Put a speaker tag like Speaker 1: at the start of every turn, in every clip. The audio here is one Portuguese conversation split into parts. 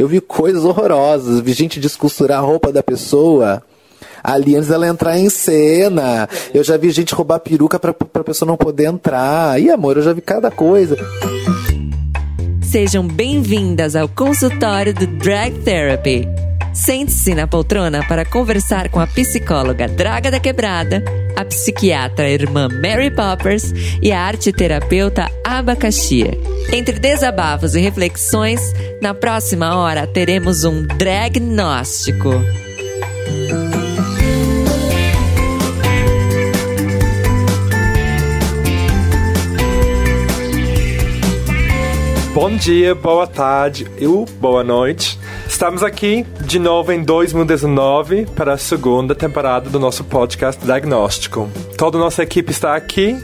Speaker 1: Eu vi coisas horrorosas, vi gente descosturar a roupa da pessoa ali antes dela entrar em cena. Eu já vi gente roubar peruca pra, pra pessoa não poder entrar. E amor, eu já vi cada coisa.
Speaker 2: Sejam bem-vindas ao consultório do Drag Therapy. Sente-se na poltrona para conversar com a psicóloga Draga da Quebrada, a psiquiatra irmã Mary Poppers e a arte terapeuta Abacaxia. Entre desabafos e reflexões, na próxima hora teremos um dragnóstico.
Speaker 3: Bom dia, boa tarde e boa noite. Estamos aqui de novo em 2019 para a segunda temporada do nosso podcast Diagnóstico. Toda a nossa equipe está aqui,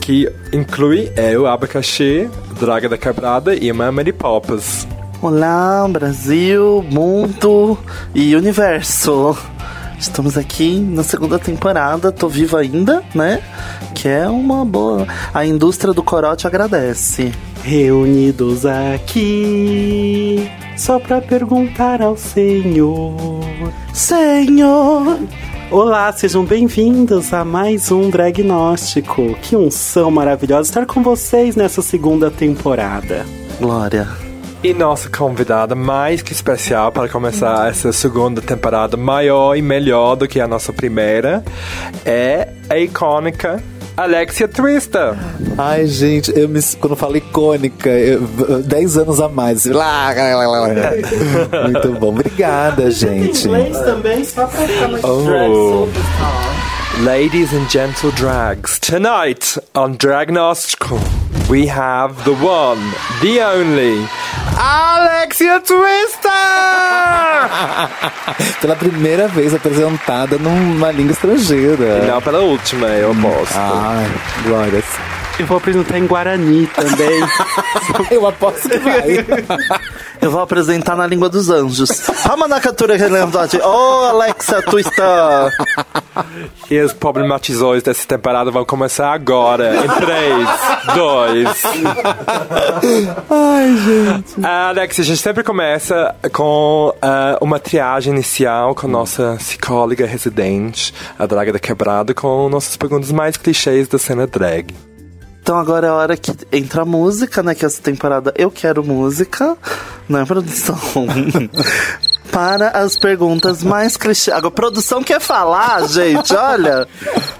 Speaker 3: que inclui eu, Abacaxi, Draga da Quebrada e a Mary Poppers.
Speaker 4: Olá, Brasil, mundo e universo. Estamos aqui na segunda temporada, tô viva ainda, né? Que é uma boa. A indústria do corote agradece.
Speaker 5: Reunidos aqui, só pra perguntar ao Senhor.
Speaker 4: Senhor!
Speaker 5: Olá, sejam bem-vindos a mais um Dragnóstico. Que unção maravilhosa estar com vocês nessa segunda temporada.
Speaker 4: Glória.
Speaker 3: E nossa convidada mais que especial para começar essa segunda temporada maior e melhor do que a nossa primeira é a icônica Alexia Twister.
Speaker 1: Ai, gente, eu me, quando eu falo icônica, eu, 10 anos a mais. Lá, lá, lá, lá. Muito bom, obrigada, gente.
Speaker 5: inglês também, só pra ficar mais
Speaker 3: Oh. Ladies and gentle drags, tonight on Dragnostical, we have the one, the only, Alexia Twister!
Speaker 1: Pela primeira vez apresentada numa língua estrangeira.
Speaker 3: E não pela última, eu aposto.
Speaker 1: Ai, glórias.
Speaker 5: Eu vou apresentar em Guarani também.
Speaker 1: Eu aposto que vai.
Speaker 4: Eu vou apresentar na língua dos anjos. Ramanakatura Relembdade. Oh, Alexa Twister!
Speaker 3: E os problematizões dessa temporada vão começar agora, em 3, 2.
Speaker 1: Ai, gente.
Speaker 3: Alex, a gente sempre começa com ah, uma triagem inicial com nossa psicóloga residente, a Draga da Quebrada, com nossas perguntas mais clichês da cena drag.
Speaker 4: Então agora é a hora que entra a música, né? Que essa temporada eu quero música, né, produção? Para as perguntas mais clichês. Agora, produção quer falar, gente, olha.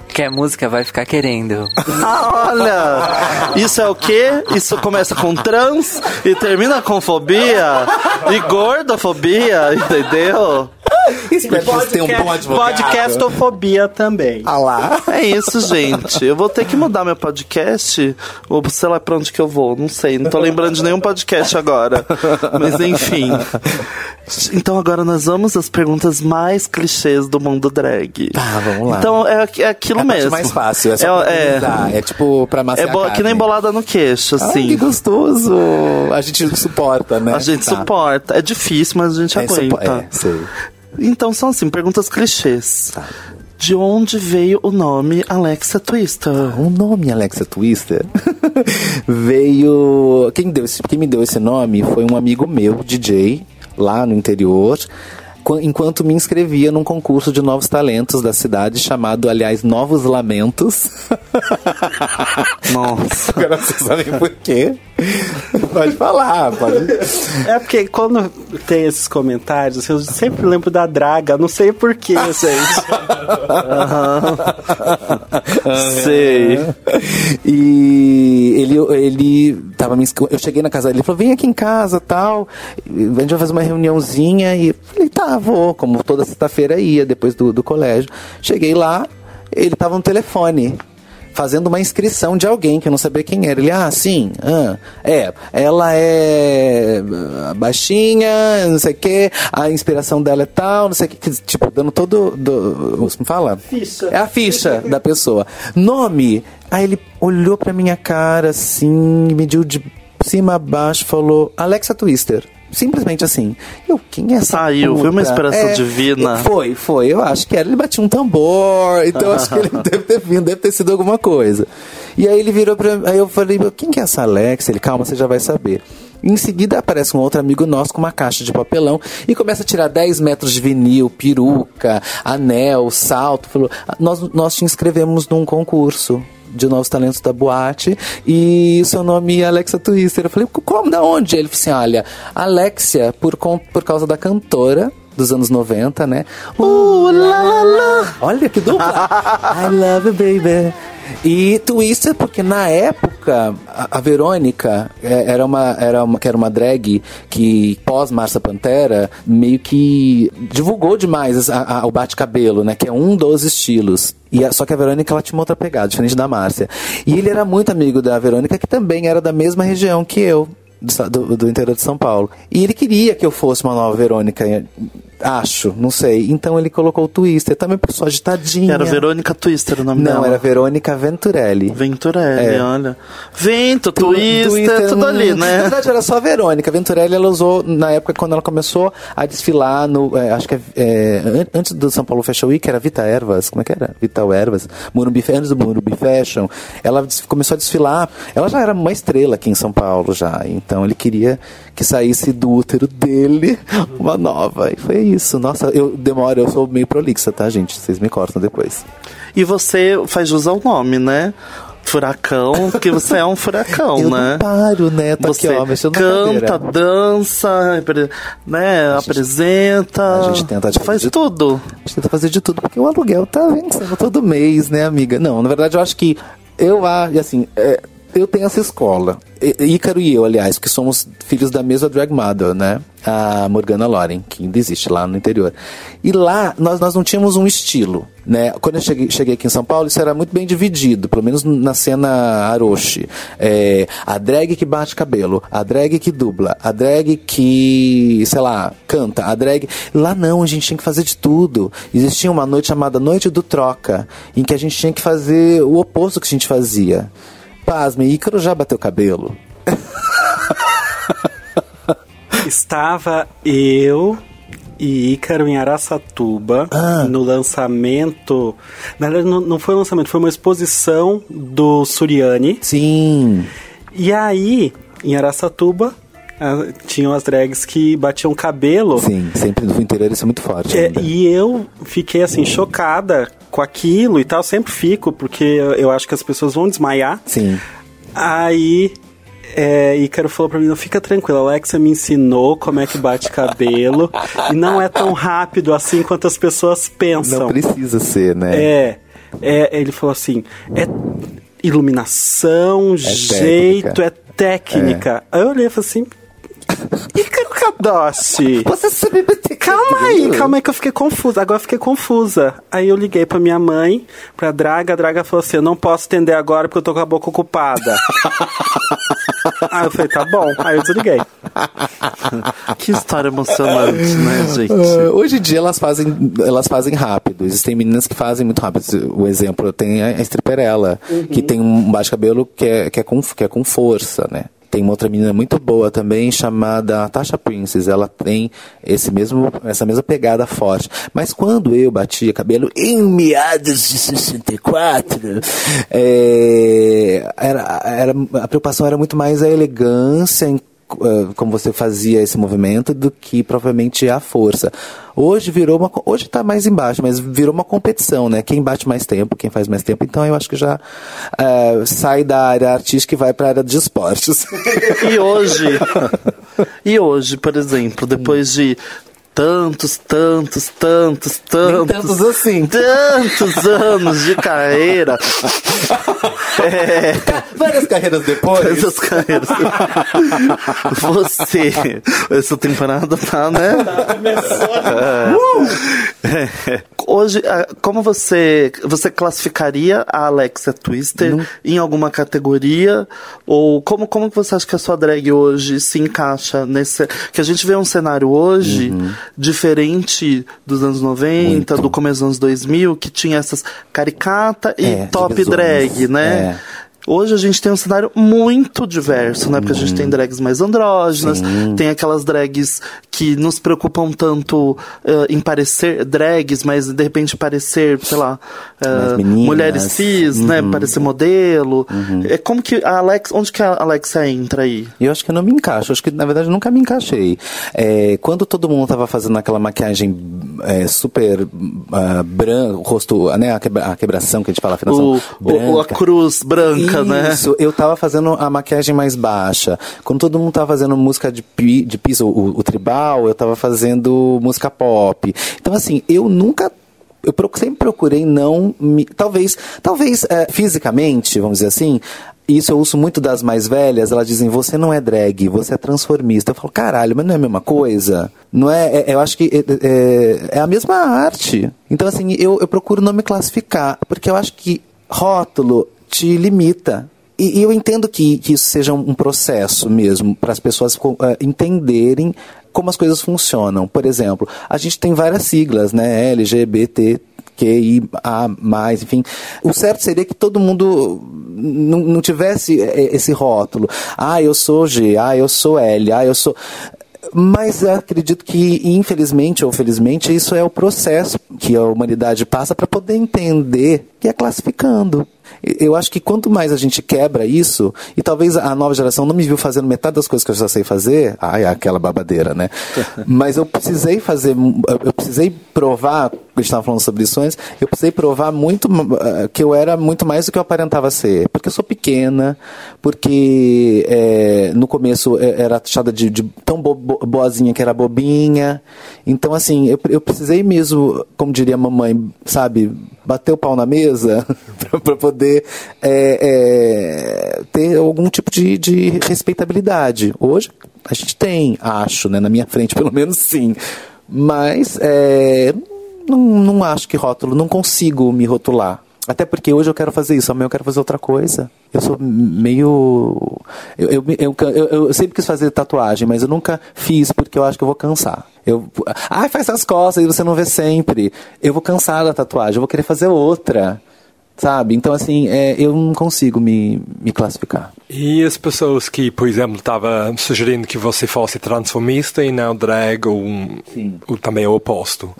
Speaker 6: Quer música, vai ficar querendo.
Speaker 4: Ah, olha! Isso é o quê? Isso começa com trans e termina com fobia e gordofobia, entendeu?
Speaker 1: Espero que vocês tenham um bom advogado.
Speaker 5: Podcastofobia também.
Speaker 1: Ah lá.
Speaker 4: É isso, gente. Eu vou ter que mudar meu podcast, ou sei lá pra onde que eu vou, não sei. Não tô lembrando de nenhum podcast agora. Mas enfim. Então agora nós vamos às perguntas mais clichês do mundo drag.
Speaker 1: Tá, vamos lá.
Speaker 4: Então é, é aquilo
Speaker 1: é
Speaker 4: mesmo.
Speaker 1: mais fácil, é só
Speaker 4: É-
Speaker 1: pra
Speaker 4: é.
Speaker 1: É, tipo pra amassar
Speaker 4: É bo-
Speaker 1: a
Speaker 4: que nem bolada no queixo,
Speaker 1: Ai,
Speaker 4: assim.
Speaker 1: que gostoso. A gente suporta, né?
Speaker 4: A gente
Speaker 1: Tá.
Speaker 4: suporta. É difícil, mas a gente
Speaker 1: É,
Speaker 4: aguenta.
Speaker 1: é, sei.
Speaker 4: Então são assim, perguntas clichês.
Speaker 1: Tá.
Speaker 4: De onde veio o nome Alexa Twister?
Speaker 1: O nome Alexa Twister veio. Quem, deu esse- quem me deu esse nome foi um amigo meu, DJ, lá no interior. qu- Enquanto me inscrevia num concurso de novos talentos da cidade, chamado, aliás, Novos Lamentos.
Speaker 4: Nossa.
Speaker 1: Agora vocês sabem por quê. Pode falar, pode.
Speaker 5: É porque quando tem esses comentários, eu sempre lembro da draga, não sei porquê, gente.
Speaker 4: Sei.
Speaker 1: E ele, ele tava me Eu cheguei na casa dele, ele falou: vem aqui em casa tal. A gente vai fazer uma reuniãozinha. E eu falei, tá, vou, como toda sexta-feira ia, depois do, do colégio. Cheguei lá, ele tava no telefone. Fazendo uma inscrição de alguém que eu não sabia quem era. Ele, ah, sim, ah, é, ela é ah, baixinha, não sei o quê, a inspiração dela é tal, não sei o que, tipo, dando todo, do, como fala?
Speaker 5: Ficha.
Speaker 1: É a ficha da pessoa. Nome. Aí ele olhou pra minha cara assim, mediu de cima a baixo, falou Alexa Twister. Simplesmente assim. Eu, quem é essa
Speaker 4: Saiu, foi uma
Speaker 1: puta?
Speaker 4: inspiração
Speaker 1: É,
Speaker 4: divina.
Speaker 1: Foi, foi. Eu acho que era. Ele batia um tambor, então eu acho que ele deve ter vindo, deve ter sido alguma coisa. E aí ele virou pra Aí eu falei, quem que é essa Alexa? Ele, calma, você já vai saber. Em seguida aparece um outro amigo nosso com uma caixa de papelão e começa a tirar 10 metros de vinil, peruca, anel, salto. Falou, nós, nós te inscrevemos num concurso de novos talentos da boate e seu nome é Alexa Twister. Eu falei, como, da onde? Ele falou assim, olha, Alexia, por, por causa da cantora dos anos 90, né? Uh, lá, lá. Olha que dupla! I love you, baby. E Twister, porque na época a, a Verônica é, era uma, era uma, que era uma drag que pós Marcia Pantera meio que divulgou demais a- a- o bate-cabelo, né? Que é um dos estilos. E só que a Verônica ela tinha uma outra pegada, diferente da Márcia. E ele era muito amigo da Verônica, que também era da mesma região que eu. Do, do interior de São Paulo. E ele queria que eu fosse uma nova Verônica, acho, não sei. Então ele colocou o Twister, também porque sou agitadinha.
Speaker 4: Era Verônica Twister o nome
Speaker 1: Não,
Speaker 4: dela.
Speaker 1: era Verônica Venturelli.
Speaker 4: Venturelli,
Speaker 1: É.
Speaker 4: olha. Vento,
Speaker 1: Tu-
Speaker 4: Twister, tudo
Speaker 1: hum,
Speaker 4: ali,
Speaker 1: Na
Speaker 4: né?
Speaker 1: verdade, era só a Verônica. Venturelli ela usou na época quando ela começou a desfilar no. é, acho que é, é, an- antes do São Paulo Fashion Week, era Vita Ervas. Como é que era? Vital Ervas. Morumbi, antes do Morumbi Fashion. Ela começou a desfilar. Ela já era uma estrela aqui em São Paulo já. Então ele queria que saísse do útero dele uma nova. E foi isso. Nossa, eu demoro, eu sou meio prolixa, tá, gente? Vocês me cortam depois.
Speaker 4: E você faz jus ao nome, né? Furacão, porque você é um furacão,
Speaker 1: eu
Speaker 4: né?
Speaker 1: não paro, né? Tô
Speaker 4: Você
Speaker 1: aqui, ó, mexendo
Speaker 4: canta, dança, né, apresenta.
Speaker 1: a gente tenta de-
Speaker 4: faz
Speaker 1: de-
Speaker 4: tudo.
Speaker 1: A gente tenta fazer de tudo, porque o aluguel tá vencendo todo mês, né, amiga? Não, na verdade eu acho que eu acho, assim, é, eu tenho essa escola. Ícaro e eu, aliás, que somos filhos da mesma drag mother, né? A Morgana Loren, que ainda existe lá no interior. E lá nós, nós não tínhamos um estilo, né? Quando eu cheguei, cheguei aqui em São Paulo, isso era muito bem dividido, pelo menos na cena Aroshi. É, a drag que bate cabelo, a drag que dubla, a drag que, sei lá, canta, a drag. Lá não, a gente tinha que fazer de tudo. Existia uma noite chamada Noite do Troca, em que a gente tinha que fazer o oposto que a gente fazia. Pasme, Ícaro já bateu cabelo.
Speaker 5: Estava eu e Ícaro em Araçatuba
Speaker 1: Ah.
Speaker 5: no lançamento. Na verdade, não, não foi um lançamento, foi uma exposição do Suriani.
Speaker 1: Sim.
Speaker 5: E aí, em Araçatuba, ah, tinham as drags que batiam cabelo.
Speaker 1: Sim, sempre no interior isso é muito forte.
Speaker 5: É, e eu fiquei assim, chocada com aquilo e tal. Sempre fico, porque eu- eu acho que as pessoas vão desmaiar.
Speaker 1: Sim.
Speaker 5: Aí, é, Ícaro falou pra mim, não fica tranquila, a Alexa me ensinou como é que bate cabelo. e não é tão rápido assim quanto as pessoas pensam.
Speaker 1: Não precisa ser, né?
Speaker 5: É, é, ele falou assim, é iluminação, jeito,
Speaker 1: técnica.
Speaker 5: é técnica. Aí eu olhei e falei assim, Ícaro Kadoshi...
Speaker 1: Você sabe
Speaker 5: Calma aí,
Speaker 1: cabelo?
Speaker 5: calma aí que eu fiquei confusa. Agora eu fiquei confusa. Aí eu liguei pra minha mãe, pra Draga. A Draga falou assim: Eu não posso atender agora porque eu tô com a boca ocupada. aí eu falei: Tá bom. Aí eu desliguei.
Speaker 4: Que história emocionante, né, gente?
Speaker 1: Ah, hoje em dia elas fazem, elas fazem rápido. Existem meninas que fazem muito rápido. O exemplo tem a Stripperella, que tem um bate-cabelo que é, que, é com, que é com força, né? Tem uma outra menina muito boa também chamada Tasha Princess. Ela tem esse mesmo, essa mesma pegada forte. Mas quando eu batia cabelo em meados de 64, é, era, era, a preocupação era muito mais a elegância como você fazia esse movimento do que propriamente a força. Hoje virou uma hoje está mais embaixo, mas virou uma competição, né? Quem bate mais tempo, quem faz mais tempo. Então eu acho que já eh, sai da área artística e vai para a área de esportes.
Speaker 4: E hoje, e hoje, por exemplo, depois de tantos, tantos, tantos, tantos,
Speaker 1: tantos assim.
Speaker 4: tantos anos de carreira, é,
Speaker 1: Várias carreiras depois.
Speaker 4: essas carreiras, você, essa temporada tá, né? É. Hoje, ah, como você, você classificaria a Alexia Twister em alguma categoria? Ou como, como você acha que a sua drag hoje se encaixa nesse... Que a gente vê um cenário hoje diferente dos anos 90,
Speaker 1: Muito.
Speaker 4: do começo dos anos 2000, que tinha essas caricata e
Speaker 1: É,
Speaker 4: top
Speaker 1: divisões.
Speaker 4: drag, né?
Speaker 1: É.
Speaker 4: Hoje a gente tem um cenário muito diverso, né? Porque a gente tem drags mais andrógenas, tem aquelas drags que nos preocupam tanto eh, em parecer drags, mas de repente parecer, sei lá,
Speaker 1: meninas.
Speaker 4: mulheres cis, né? Parecer modelo. É como que a Alex, onde que a Alexa entra aí?
Speaker 1: Eu acho que eu não me encaixo. Acho que, na verdade, eu nunca me encaixei. É, quando todo mundo tava fazendo aquela maquiagem é, super uh, branca, o rosto, né, a, quebra, a quebração que a gente fala, a afinação
Speaker 4: O, o- a cruz branca, né?
Speaker 1: Isso, eu tava fazendo a maquiagem mais baixa. Quando todo mundo tava fazendo música de, pi, de piso, o, o tribal, eu tava fazendo música pop. Então, assim, eu nunca. Eu sempre procurei não me. Talvez, talvez é, fisicamente, vamos dizer assim. Isso eu uso muito das mais velhas, elas dizem, você não é drag, você é transformista. Eu falo, caralho, mas não é a mesma coisa? Não é, é- eu acho que é, é- é a mesma arte. Então, assim, eu, eu procuro não me classificar, porque eu acho que rótulo te limita. E, e eu entendo que, que isso seja um, processo mesmo, para as pessoas eh, entenderem como as coisas funcionam. Por exemplo, a gente tem várias siglas, né? LGBT, QIA, enfim. O certo seria que todo mundo não, não tivesse eh, esse rótulo. Ah, eu sou G, ah, eu sou L, ah, eu sou. Mas acredito que, infelizmente ou felizmente, isso é o processo que a humanidade passa para poder entender que é classificando. Eu acho que quanto mais a gente quebra isso, e talvez a nova geração não me viu fazendo metade das coisas que eu já sei fazer, ai, aquela babadeira, né? Mas eu precisei fazer, eu precisei provar, estava falando sobre isso antes, eu precisei provar muito eh, que eu era muito mais do que eu aparentava ser. Porque eu sou pequena, porque eh, no começo eh, era taxada de, de tão bo- boazinha que era bobinha. Então, assim, eu, eu precisei mesmo, como diria a mamãe, sabe, bater o pau na mesa para poder é, é, ter algum tipo de, de respeitabilidade. Hoje a gente tem, acho, né, na minha frente pelo menos sim. Mas é, não, não acho que rótulo, não consigo me rotular. Até porque hoje eu quero fazer isso, amanhã eu quero fazer outra coisa. Eu sou meio. Eu, eu, eu, eu- sempre quis fazer tatuagem, mas eu nunca fiz porque eu acho que eu vou cansar. Eu, ah, faz as costas e você não vê sempre. Eu vou cansar da tatuagem, eu vou querer fazer outra. Sabe? Então, assim, é, eu não consigo me, me classificar.
Speaker 3: E as pessoas que, por exemplo, estavam sugerindo que você fosse transformista e não drag ou, um- ou também o oposto.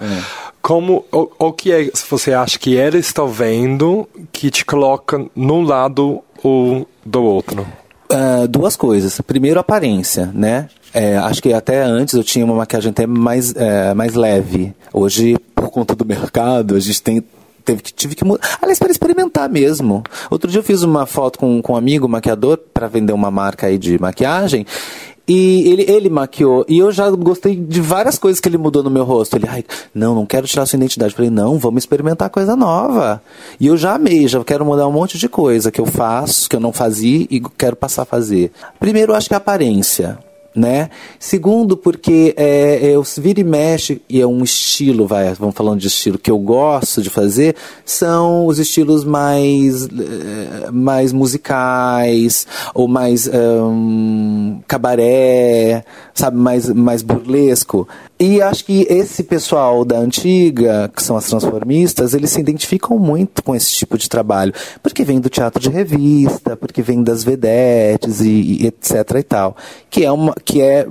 Speaker 3: Como, o, o que é, se você acha que eles estão vendo que te coloca num lado ou do outro?
Speaker 1: Ah, duas coisas. Primeiro, aparência, né? É, acho que até antes eu tinha uma maquiagem até mais, é, mais leve. Hoje, por conta do mercado, a gente tem. Teve que, tive que mudar. Aliás, para experimentar mesmo. Outro dia eu fiz uma foto com, com um amigo maquiador para vender uma marca aí de maquiagem. E ele, ele maquiou. E eu já gostei de várias coisas que ele mudou no meu rosto. Ele, ai, não, não quero tirar sua identidade. Eu falei, não, vamos experimentar coisa nova. E eu já amei, já quero mudar um monte de coisa que eu faço, que eu não fazia e quero passar a fazer. Primeiro, eu acho que é a aparência. Né? Segundo, porque é, é, os vira e mexe, e é um estilo, vai, vamos falando de estilo que eu gosto de fazer, são os estilos mais, eh, mais musicais, ou mais hum, cabaré, sabe, mais, mais burlesco. E acho que esse pessoal da antiga, que são as transformistas, eles se identificam muito com esse tipo de trabalho, porque vem do teatro de revista, porque vem das vedetes e, e etc e tal, que é uma, que é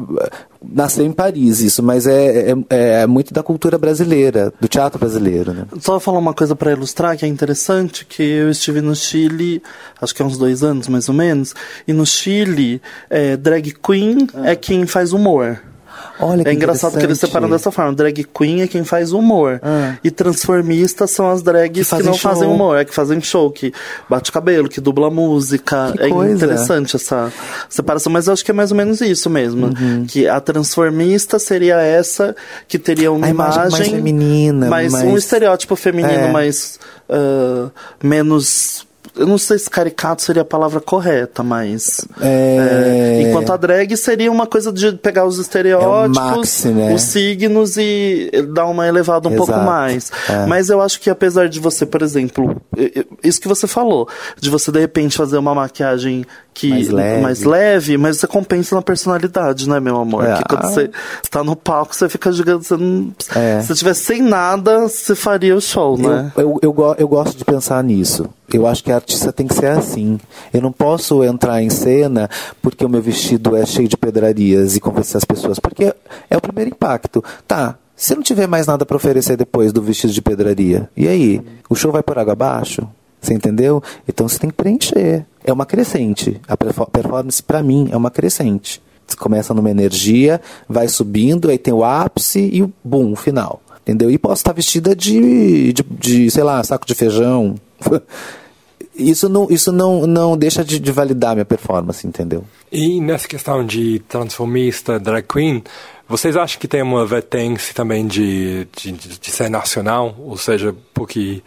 Speaker 1: nasceu em Paris isso, mas é, é, é muito da cultura brasileira, do teatro brasileiro, né?
Speaker 4: Só falar uma coisa para ilustrar que é interessante, que eu estive no Chile, acho que há uns dois anos mais ou menos, e no Chile, é, drag queen é quem faz humor.
Speaker 1: Olha
Speaker 4: É engraçado que eles separam dessa forma. Drag queen é quem faz humor.
Speaker 1: Ah.
Speaker 4: E transformistas são as drags
Speaker 1: Que
Speaker 4: que, não
Speaker 1: show.
Speaker 4: fazem humor, é que fazem show, que bate cabelo, que dubla música.
Speaker 1: Que
Speaker 4: é
Speaker 1: coisa.
Speaker 4: interessante essa separação, mas eu acho que é mais ou menos isso mesmo.
Speaker 1: Uhum.
Speaker 4: Que a transformista seria essa que teria uma
Speaker 1: A imagem mais feminina,
Speaker 4: mais,
Speaker 1: mais-
Speaker 4: um estereótipo feminino
Speaker 1: É.
Speaker 4: mais ah, menos eu não sei se caricato seria a palavra correta, mas.
Speaker 1: É.
Speaker 4: é, enquanto a drag seria uma coisa de pegar os estereótipos,
Speaker 1: maxi, né?
Speaker 4: os signos e dar uma elevada um pouco
Speaker 1: Exato.
Speaker 4: mais.
Speaker 1: É.
Speaker 4: Mas eu acho que apesar de você, por exemplo, isso que você falou, de você de repente fazer uma maquiagem que
Speaker 1: Mais leve.
Speaker 4: mais leve, mas você compensa na personalidade, né, meu amor?
Speaker 1: É.
Speaker 4: Que quando você tá no palco, você fica gigante. Você não,
Speaker 1: É.
Speaker 4: Se você tivesse sem nada, você faria o show, né?
Speaker 1: Eu, eu, eu, eu gosto de pensar nisso. Eu acho que a artista tem que ser assim. Eu não posso entrar em cena porque o meu vestido é cheio de pedrarias e convencer as pessoas, porque é o primeiro impacto. Tá, se não tiver mais nada para oferecer depois do vestido de pedraria, e aí? O show vai por água abaixo? Você entendeu? Então você tem que preencher. É uma crescente. A perfor- performance, para mim, é uma crescente. Você começa numa energia, vai subindo, aí tem o ápice e o boom, o final. Entendeu? E posso estar vestida de, de, de, sei lá, saco de feijão. Isso não, isso não, não deixa de, de validar minha performance, entendeu?
Speaker 3: E nessa questão de transformista, drag queen, vocês acham que tem uma vertente também de, de de ser nacional? Ou seja, porque,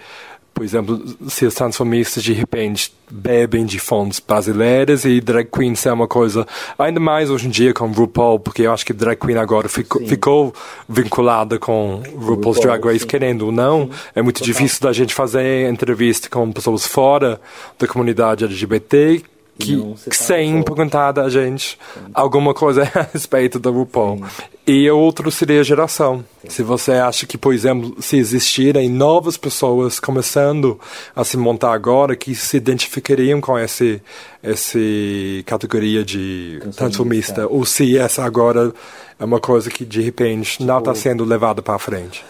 Speaker 3: por exemplo, se os transformistas de repente bebem de fontes brasileiras e drag queen é uma coisa, ainda mais hoje em dia com RuPaul, porque eu acho que drag queen agora ficou, ficou vinculada com RuPaul's Drag Race, querendo ou não. É muito difícil da gente fazer entrevista com pessoas fora da comunidade LGBT que,
Speaker 1: fala
Speaker 3: sem perguntar da gente alguma coisa a respeito da RuPaul. E o outro seria a geração. Se você acha que, por exemplo, se existirem novas pessoas começando a se montar agora que se identificariam com esse, esse categoria de transformista, ou se essa agora é uma coisa que de repente não está sendo levada para frente.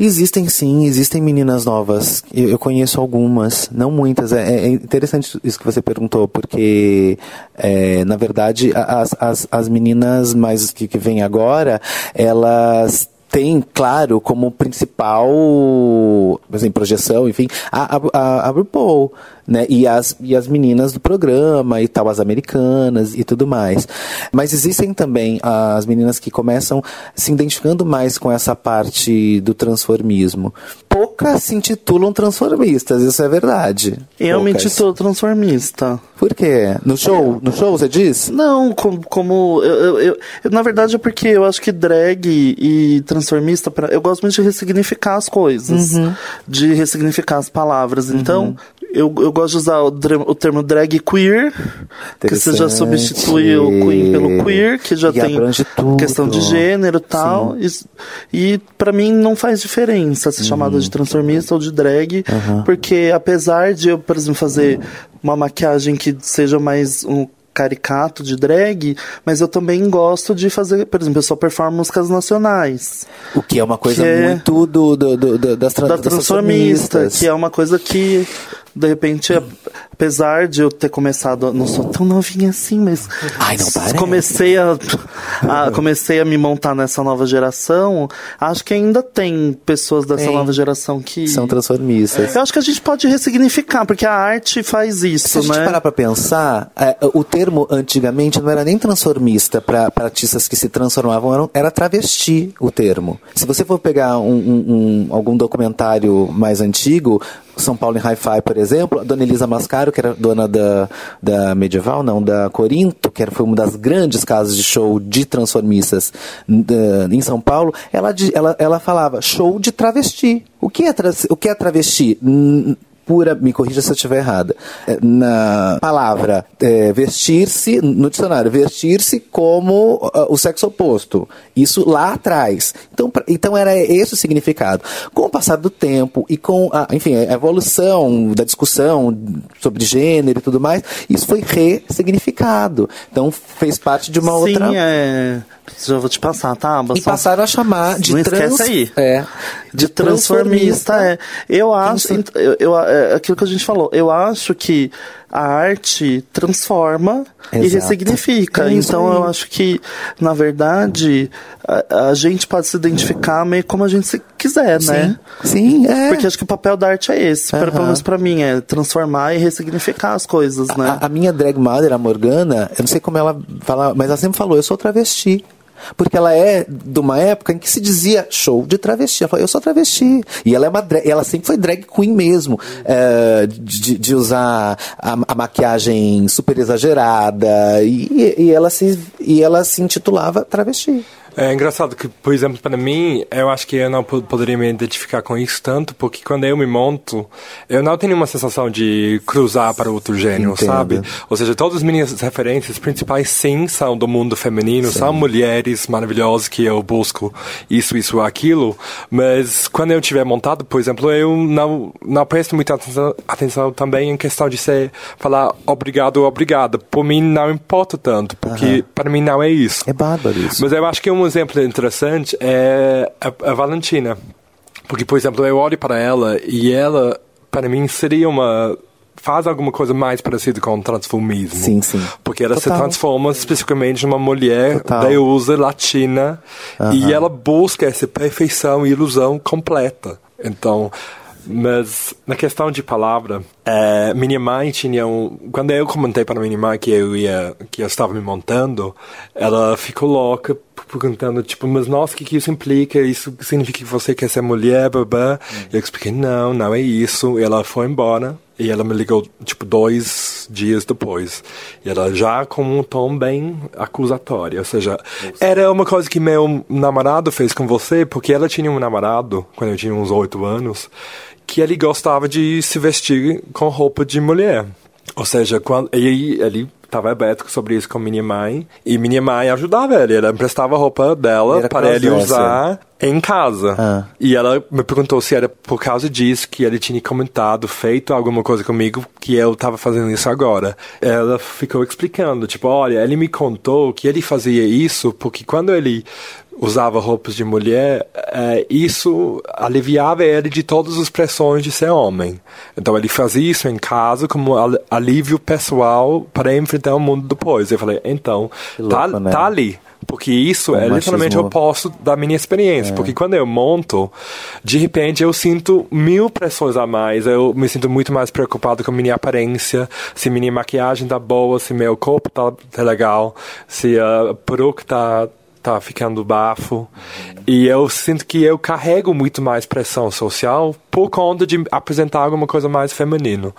Speaker 1: Existem sim, existem meninas novas. Eu, eu conheço algumas, não muitas. É, é interessante isso que você perguntou, porque é, na verdade as, as, as meninas mais que, que vêm agora, elas têm, claro, como principal, assim, projeção, enfim, a, a, a RuPaul, né? E as, e as meninas do programa e tal, as americanas e tudo mais. Mas existem também as meninas que começam se identificando mais com essa parte do transformismo. Poucas se intitulam transformistas, isso é verdade.
Speaker 4: Eu me
Speaker 1: Poucas.
Speaker 4: intitulo transformista.
Speaker 1: Por quê? No show? No show, você diz?
Speaker 4: Não, como. como eu, eu- eu- na verdade é porque eu acho que drag e transformista, eu gosto muito de ressignificar as coisas. De ressignificar as palavras. Então, eu, eu gosto de usar o, o termo drag queer, que você já substitui o queen pelo queer, que já
Speaker 1: E
Speaker 4: tem questão de gênero e tal. E, e para mim não faz diferença ser chamada de transformista ou de drag, porque apesar de eu, por exemplo, fazer uma maquiagem que seja mais um caricato de drag, mas eu também gosto de fazer, por exemplo, eu só performo músicas nacionais.
Speaker 1: O que é uma coisa
Speaker 4: é-
Speaker 1: muito do, do, do- do- das, tra
Speaker 4: da transformista,
Speaker 1: transformistas.
Speaker 4: que é uma coisa que, de repente, apesar de eu ter começado, não sou tão novinha assim, mas
Speaker 1: Ai, não parece.
Speaker 4: comecei a, a- comecei a me montar nessa nova geração, acho que ainda tem pessoas dessa
Speaker 1: Tem.
Speaker 4: nova geração que
Speaker 1: São transformistas.
Speaker 4: eu acho que a gente pode ressignificar, porque a arte faz
Speaker 1: Se
Speaker 4: isso,
Speaker 1: a gente
Speaker 4: né?
Speaker 1: parar pra pensar, é, o termo antigamente não era nem transformista para artistas que se transformavam, era, era travesti o termo. Se você for pegar um, um- um- algum documentário mais antigo, São Paulo em Hi-Fi, por exemplo, a dona Elisa Mascaro, que era dona da, da Medieval, não, da Corinto, que era, foi uma das grandes casas de show de transformistas da- em São Paulo, ela, ela, ela falava show de travesti. O que é, o que é travesti? Pura, me corrija se eu estiver errada, é, na palavra é, vestir-se, no dicionário, vestir-se como ah, o sexo oposto. Isso lá atrás. Então, pra- então era esse o significado. Com o passar do tempo e com a, enfim, a evolução da discussão sobre gênero e tudo mais, isso foi ressignificado. Então fez parte de uma
Speaker 4: Sim,
Speaker 1: outra.
Speaker 4: é. Já vou te passar, tá?
Speaker 1: E passaram a chamar de
Speaker 4: Não
Speaker 1: trans...
Speaker 4: esquece aí.
Speaker 1: É,
Speaker 4: de transformista, é. Eu acho, eu, eu- é aquilo que a gente falou, eu acho que a arte transforma e
Speaker 1: Exato.
Speaker 4: ressignifica.
Speaker 1: É isso
Speaker 4: então eu acho que, na verdade, a, a gente pode se identificar meio como a gente se quiser, né?
Speaker 1: Sim, é.
Speaker 4: Porque acho que o papel da arte é esse, pra- pelo menos pra mim, é transformar e ressignificar as coisas, né?
Speaker 1: A, a minha drag mother, a Morgana, eu não sei como ela fala, mas ela sempre falou, eu sou travesti. Porque ela é de uma época em que se dizia show de travesti. Ela falou, eu sou travesti. E ela é uma drag, ela sempre foi drag queen mesmo. é, de, de usar a, a maquiagem super exagerada. E, e ela se, e ela se intitulava travesti.
Speaker 3: É engraçado que, por exemplo, para mim, eu acho que eu não po- poderia me identificar com isso tanto, porque quando eu me monto, eu não tenho uma sensação de cruzar para outro gênero,
Speaker 1: Entendo.
Speaker 3: sabe? Ou seja, todas as minhas referências principais, sim, são do mundo feminino, são mulheres maravilhosas que eu busco isso, isso, aquilo, mas quando eu tiver montado, por exemplo, eu não, não presto muita atenção, atenção também em questão de ser, falar obrigado ou obrigada. Por mim, não importa tanto, porque para mim não é isso.
Speaker 1: É bárbaro isso.
Speaker 3: Mas eu acho que um exemplo interessante é a, a Valentina. Porque, por exemplo, eu olho para ela e ela, para mim, seria uma. faz alguma coisa mais parecida com o transformismo.
Speaker 1: Sim, sim.
Speaker 3: Porque ela se
Speaker 1: Total.
Speaker 3: transforma especificamente numa mulher
Speaker 1: Total.
Speaker 3: deusa latina e ela busca essa perfeição e ilusão completa. Então. Mas na questão de palavra, é, minha mãe tinha um. Quando eu comentei para minha mãe que eu ia, que eu estava me montando, ela ficou louca perguntando tipo, mas nossa, o que, que isso implica? Isso significa que você quer ser mulher, babá? E eu expliquei, não, não é isso. E ela foi embora e ela me ligou tipo dois dias depois. E ela já com um tom bem acusatório, ou seja, era uma coisa que meu namorado fez com você, porque ela tinha um namorado quando eu tinha uns oito anos que ele gostava de se vestir com roupa de mulher. Ou seja, quando, e aí ele estava aberto sobre isso com minha mãe, e minha mãe ajudava ele, ela emprestava a roupa dela
Speaker 1: era
Speaker 3: para ele usar em casa.
Speaker 1: Ah.
Speaker 3: E ela me perguntou se era por causa disso que ele tinha comentado, feito alguma coisa comigo, que eu estava fazendo isso agora. Ela ficou explicando, tipo, olha, ele me contou que ele fazia isso porque quando ele usava roupas de mulher, eh, isso aliviava ele de todas as pressões de ser homem. Então ele fazia isso em casa como al- alívio pessoal para enfrentar o mundo depois. Eu falei, então, tá,
Speaker 1: louco, né?
Speaker 3: tá ali. Porque isso é literalmente o oposto da minha experiência. Porque quando eu monto, de repente eu sinto mil pressões a mais. Eu me sinto muito mais preocupado com minha aparência, se minha maquiagem tá boa, se meu corpo tá, tá legal, se a peruca tá, tá ficando bafo. E eu sinto que eu carrego muito mais pressão social por conta de apresentar alguma coisa mais feminino.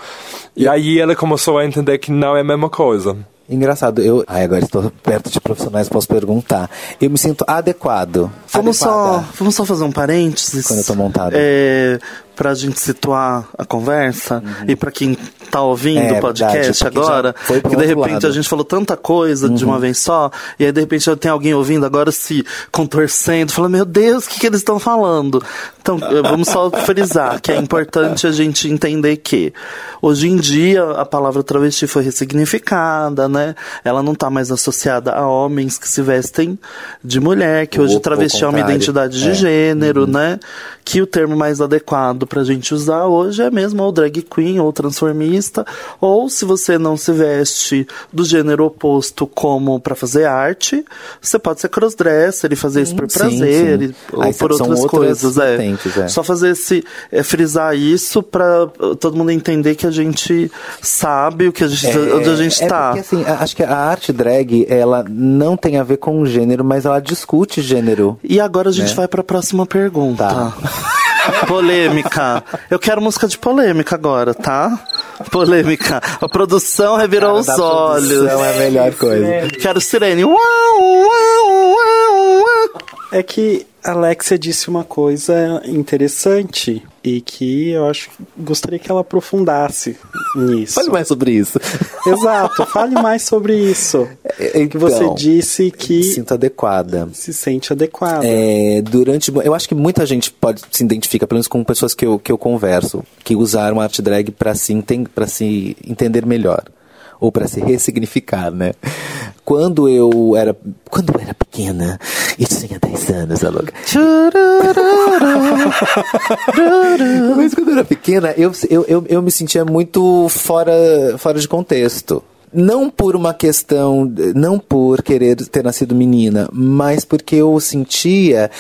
Speaker 3: E aí ela começou a entender que não é a mesma coisa.
Speaker 1: Engraçado, eu. Ai, agora estou perto de profissionais, posso perguntar. Eu me sinto adequado.
Speaker 4: Vamos só, vamos só fazer um parênteses.
Speaker 1: Quando eu tô montado.
Speaker 4: É, pra gente situar a conversa e pra quem tá ouvindo
Speaker 1: É,
Speaker 4: o podcast
Speaker 1: verdade,
Speaker 4: agora, que de repente
Speaker 1: lado. Uhum.
Speaker 4: a gente falou tanta coisa de uma vez só, e aí de repente já tem alguém ouvindo agora se contorcendo, falando, meu Deus, o que, que eles estão falando? Então, vamos só frisar que é importante a gente entender que hoje em dia a palavra travesti foi ressignificada, né? Ela não tá mais associada a homens que se vestem de mulher, que hoje
Speaker 1: ou
Speaker 4: travesti é uma identidade de
Speaker 1: É.
Speaker 4: gênero, né? Que o termo mais adequado pra gente usar hoje é mesmo ou drag queen ou transformista, ou se você não se veste do gênero oposto como pra fazer arte, você pode ser crossdresser e fazer isso por
Speaker 1: sim,
Speaker 4: prazer
Speaker 1: sim.
Speaker 4: e- ou por outras,
Speaker 1: outras
Speaker 4: coisas, é.
Speaker 1: é.
Speaker 4: Só fazer esse é, frisar isso pra uh, todo mundo entender que a gente sabe o que a gente, onde a gente
Speaker 1: é
Speaker 4: tá.
Speaker 1: Porque, assim, a- acho que a arte drag, ela não tem a ver com gênero, mas ela discute gênero.
Speaker 4: E agora a gente
Speaker 1: Né?
Speaker 4: vai pra próxima pergunta.
Speaker 1: Tá.
Speaker 4: Polêmica. Eu quero música de polêmica agora, tá? Polêmica. A produção revirou
Speaker 1: Cara,
Speaker 4: os
Speaker 1: da
Speaker 4: olhos.
Speaker 1: produção é a melhor coisa.
Speaker 4: Quero sirene. Uau, uau, uau, uau.
Speaker 5: É que a Alexia disse uma coisa interessante e que eu acho que gostaria que ela aprofundasse nisso.
Speaker 1: Fale mais sobre isso.
Speaker 5: Exato, fale mais sobre isso.
Speaker 1: É,
Speaker 5: que você
Speaker 1: então,
Speaker 5: disse que
Speaker 1: sinto adequada.
Speaker 5: se sente adequada.
Speaker 1: É, durante. Eu acho que muita gente pode se identifica, pelo menos com pessoas que eu, que eu converso, que usaram arte drag para se, enten- pra se entender melhor. Ou para se ressignificar, né? Quando eu era. Quando eu era pequena, e tinha 10 anos, a louca. Mas quando eu era pequena, eu, eu, eu, eu me sentia muito fora, fora de contexto. Não por uma questão, não por querer ter nascido menina, mas porque eu sentia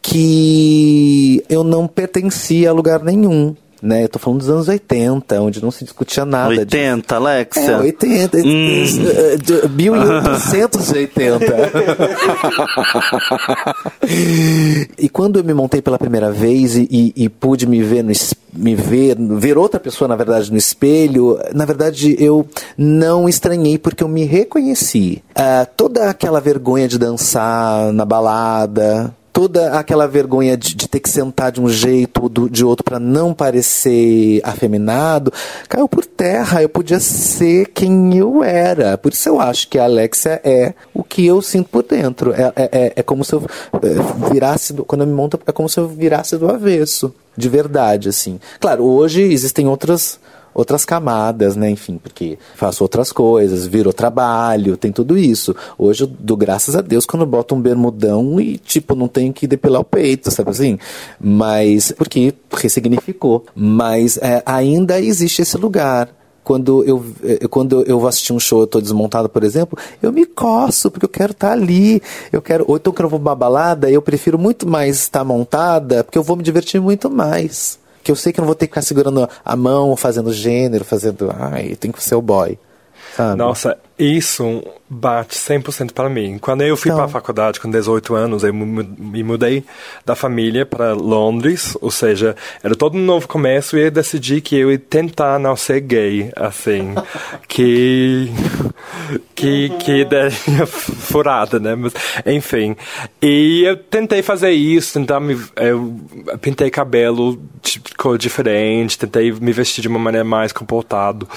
Speaker 1: que eu não pertencia a lugar nenhum. Né? Eu tô falando dos anos 80, onde não se discutia nada disso.
Speaker 4: 80, Alexia.
Speaker 1: É, 80.
Speaker 4: Hum.
Speaker 1: eh, de 1880. e quando eu me montei pela primeira vez e, e- e pude me ver, no, me ver, ver outra pessoa, na verdade, no espelho, na verdade, eu não estranhei porque eu me reconheci. Ah, toda aquela vergonha de dançar na balada, toda aquela vergonha de, de ter que sentar de um jeito ou do- de outro para não parecer afeminado, caiu por terra. Eu podia ser quem eu era. Por isso eu acho que a Alexia é o que eu sinto por dentro. É, é, é- é como se eu eh, virasse, do- quando eu me monto, é como se eu virasse do avesso. De verdade, assim. Claro, hoje existem outras outras camadas, né? Enfim, porque faço outras coisas, viro trabalho, tem tudo isso. Hoje eu dou graças a Deus quando eu boto um bermudão e, tipo, não tenho que depilar o peito, sabe assim? Mas, porque ressignificou. Mas é, ainda existe esse lugar. Quando eu, eh, quando eu vou assistir um show, eu tô desmontado, por exemplo, eu me coço, porque eu quero estar ali. Eu quero, ou então quando eu vou pra balada, eu prefiro muito mais estar montada, porque eu vou me divertir muito mais que eu sei que eu não vou ter que ficar segurando a mão, fazendo gênero, fazendo. Ai, tem que ser o boy. Sabe?
Speaker 3: Nossa, isso bate 100% para mim. Quando eu fui
Speaker 1: Então.
Speaker 3: para a faculdade com 18 anos, eu me mudei da família para Londres, ou seja, era todo um novo começo e eu decidi que eu ia tentar não ser gay, assim, que que que ideia furada, né? Mas enfim, e eu tentei fazer isso, tentar me eu pintei cabelo de cor diferente, tentei me vestir de uma maneira mais comportado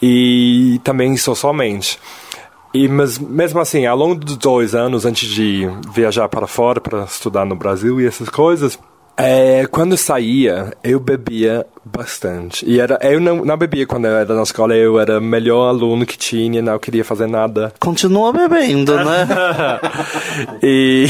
Speaker 3: e também socialmente. E, mas mesmo assim, ao longo dos dois anos, antes de viajar para fora para estudar no Brasil e essas coisas, é, quando saía, eu bebia bastante. E era, eu não, não bebia quando eu era na escola, eu era o melhor aluno que tinha, não queria fazer nada.
Speaker 4: Continua bebendo, né?
Speaker 3: e,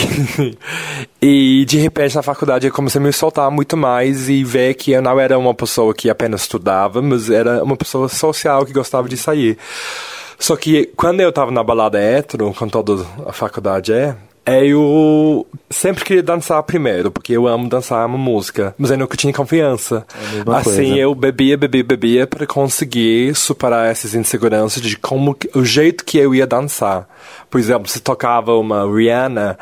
Speaker 3: e de repente na faculdade eu comecei a me soltar muito mais e ver que eu não era uma pessoa que apenas estudava, mas era uma pessoa social que gostava de sair. Só que quando eu tava na balada hétero, com toda a faculdade é, eu sempre queria dançar primeiro, porque eu amo dançar, amo música, mas eu nunca tinha confiança.
Speaker 1: mesma
Speaker 3: assim,
Speaker 1: coisa.
Speaker 3: eu bebia, bebia, bebia para conseguir superar essas inseguranças de como o jeito que eu ia dançar. Por exemplo, se tocava uma Rihanna,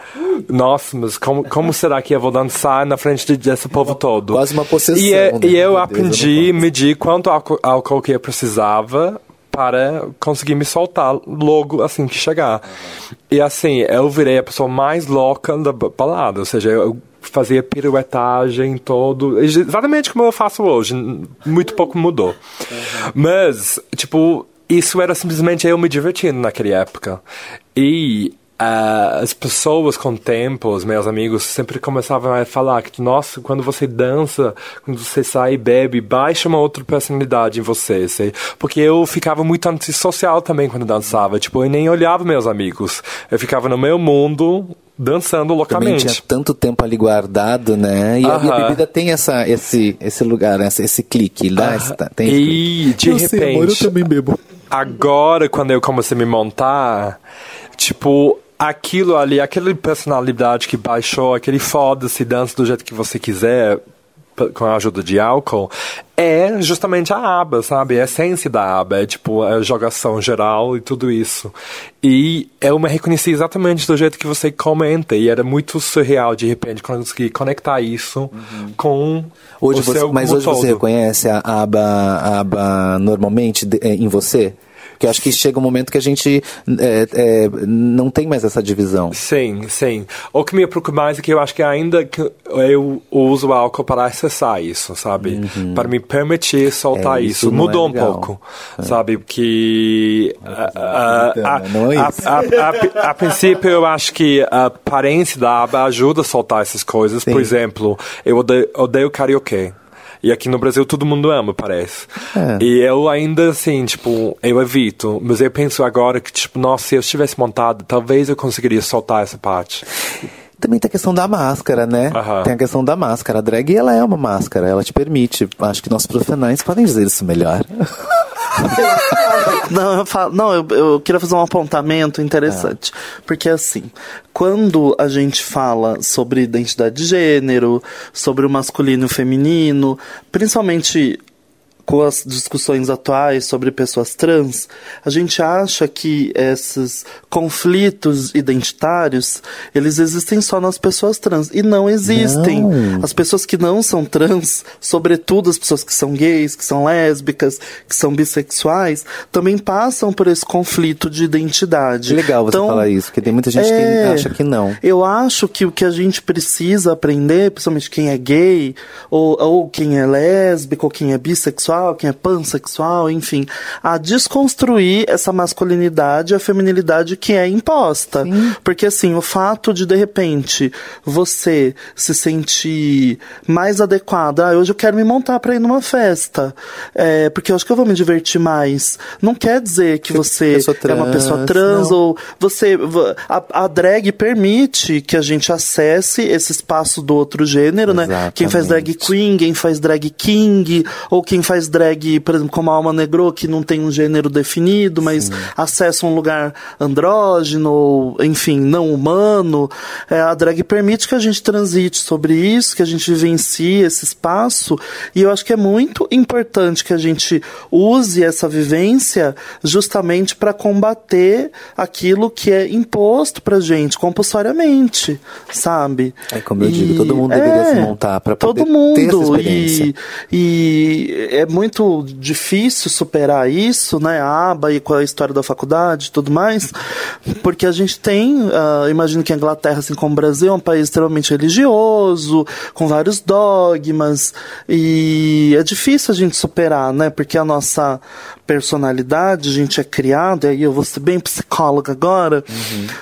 Speaker 3: nossa, mas como, como será que eu vou dançar na frente de- desse povo todo?
Speaker 1: Quase uma possessão,
Speaker 3: E, é-
Speaker 1: né?
Speaker 3: e eu
Speaker 1: Meu Deus,
Speaker 3: aprendi
Speaker 1: eu não
Speaker 3: medir quanto álcool que eu precisava para conseguir me soltar logo assim que chegar. E assim, eu virei a pessoa mais louca da ba- balada, ou seja, eu fazia piruetagem todo, exatamente como eu faço hoje, muito pouco mudou. Mas, tipo, isso era simplesmente eu me divertindo naquela época. E ah, as pessoas com o tempo, os meus amigos, sempre começavam a falar que, nossa, quando você dança, quando você sai e bebe, baixa uma outra personalidade em você, sei? Porque eu ficava muito antissocial também quando dançava. Tipo, eu nem olhava meus amigos. Eu ficava no meu mundo, dançando
Speaker 1: Também
Speaker 3: loucamente.
Speaker 1: tinha tanto tempo ali guardado, né? E, a, e a bebida tem essa, esse, esse lugar, esse, esse clique. Dá, esse- tem esse clique.
Speaker 3: E de
Speaker 1: Eu sei, amor, eu
Speaker 3: repente,
Speaker 1: também bebo.
Speaker 3: agora quando eu comecei a me montar, tipo, aquilo ali, aquela personalidade que baixou, aquele foda-se, dança do jeito que você quiser, com a ajuda de álcool, é justamente a aba, sabe? É a essência da aba, é tipo a jogação geral e tudo isso. E eu me reconheci exatamente do jeito que você comenta, e era muito surreal de repente conseguir conectar isso com
Speaker 1: Hoje
Speaker 3: o
Speaker 1: você,
Speaker 3: seu
Speaker 1: mas hoje você
Speaker 3: todo.
Speaker 1: reconhece a aba, a aba normalmente de- eh, em você? Porque acho que chega um momento que a gente eh, eh, não tem mais essa divisão.
Speaker 3: Sim, sim. O que me preocupa mais é que eu acho que ainda que eu uso álcool para acessar isso, sabe? Para me permitir soltar
Speaker 1: É,
Speaker 3: isso.
Speaker 1: isso não é
Speaker 3: Mudou um
Speaker 1: legal.
Speaker 3: pouco, sabe? Que a, a,
Speaker 1: Não é
Speaker 3: a-
Speaker 1: isso.
Speaker 3: a- princípio eu acho que a aparência da aba ajuda a soltar essas coisas. Por
Speaker 1: Sim.
Speaker 3: exemplo, eu odeio, odeio karaokê. E aqui no Brasil todo mundo ama, parece.
Speaker 1: É.
Speaker 3: E eu ainda assim, tipo, eu evito. Mas eu penso agora que, tipo, nossa, se eu estivesse montado, talvez eu conseguiria soltar essa parte.
Speaker 1: Também tem a questão da máscara, né?
Speaker 3: Aham.
Speaker 1: Tem a questão da máscara. A drag, ela é uma máscara, ela te permite. Acho que nossos profissionais podem dizer isso melhor.
Speaker 4: Não, eu, falo, não eu, eu queria fazer um apontamento interessante. Porque assim, quando a gente fala sobre identidade de gênero, sobre o masculino e o feminino, principalmente com as discussões atuais sobre pessoas trans, a gente acha que esses conflitos identitários, eles existem só nas pessoas trans. E não existem.
Speaker 1: Não.
Speaker 4: As pessoas que não são trans, sobretudo as pessoas que são gays, que são lésbicas, que são bissexuais, também passam por esse conflito de identidade.
Speaker 1: Que legal você
Speaker 4: Então,
Speaker 1: falar isso, porque tem muita gente
Speaker 4: é,
Speaker 1: que acha que não.
Speaker 4: Eu acho que o que a gente precisa aprender, principalmente quem é gay, ou, ou quem é lésbico, ou quem é bissexual, quem é pansexual, enfim, a desconstruir essa masculinidade e a feminilidade que é imposta. Porque assim, o fato de de repente você se sentir mais adequada, ah, hoje eu quero me montar pra ir numa festa, é, porque eu acho que eu vou me divertir mais. Não quer dizer que você
Speaker 1: pessoa
Speaker 4: é uma pessoa
Speaker 1: trans,
Speaker 4: trans
Speaker 1: não.
Speaker 4: ou você a, a drag permite que a gente acesse esse espaço do outro gênero, né? Quem faz drag
Speaker 1: Exatamente.
Speaker 4: queen, quem faz drag king, ou quem faz drag, por exemplo, como a Alma Negro, que não tem um gênero definido, mas acessa um lugar andrógeno, ou, enfim, não humano. É, a drag permite que a gente transite sobre isso, que a gente vivencie esse espaço, e eu acho que é muito importante que a gente use essa vivência justamente para combater aquilo que é imposto pra gente compulsoriamente, sabe?
Speaker 1: É como eu digo, todo mundo deveria se montar pra poder
Speaker 4: mundo
Speaker 1: ter essa experiência.
Speaker 4: e, e é muito difícil superar isso, né? A aba e com a história da faculdade e tudo mais, porque a gente tem, ah, imagino que a Inglaterra, assim como o Brasil, é um país extremamente religioso, com vários dogmas, e é difícil a gente superar, né? Porque a nossa personalidade, a gente é criado, e aí eu vou ser bem psicóloga agora,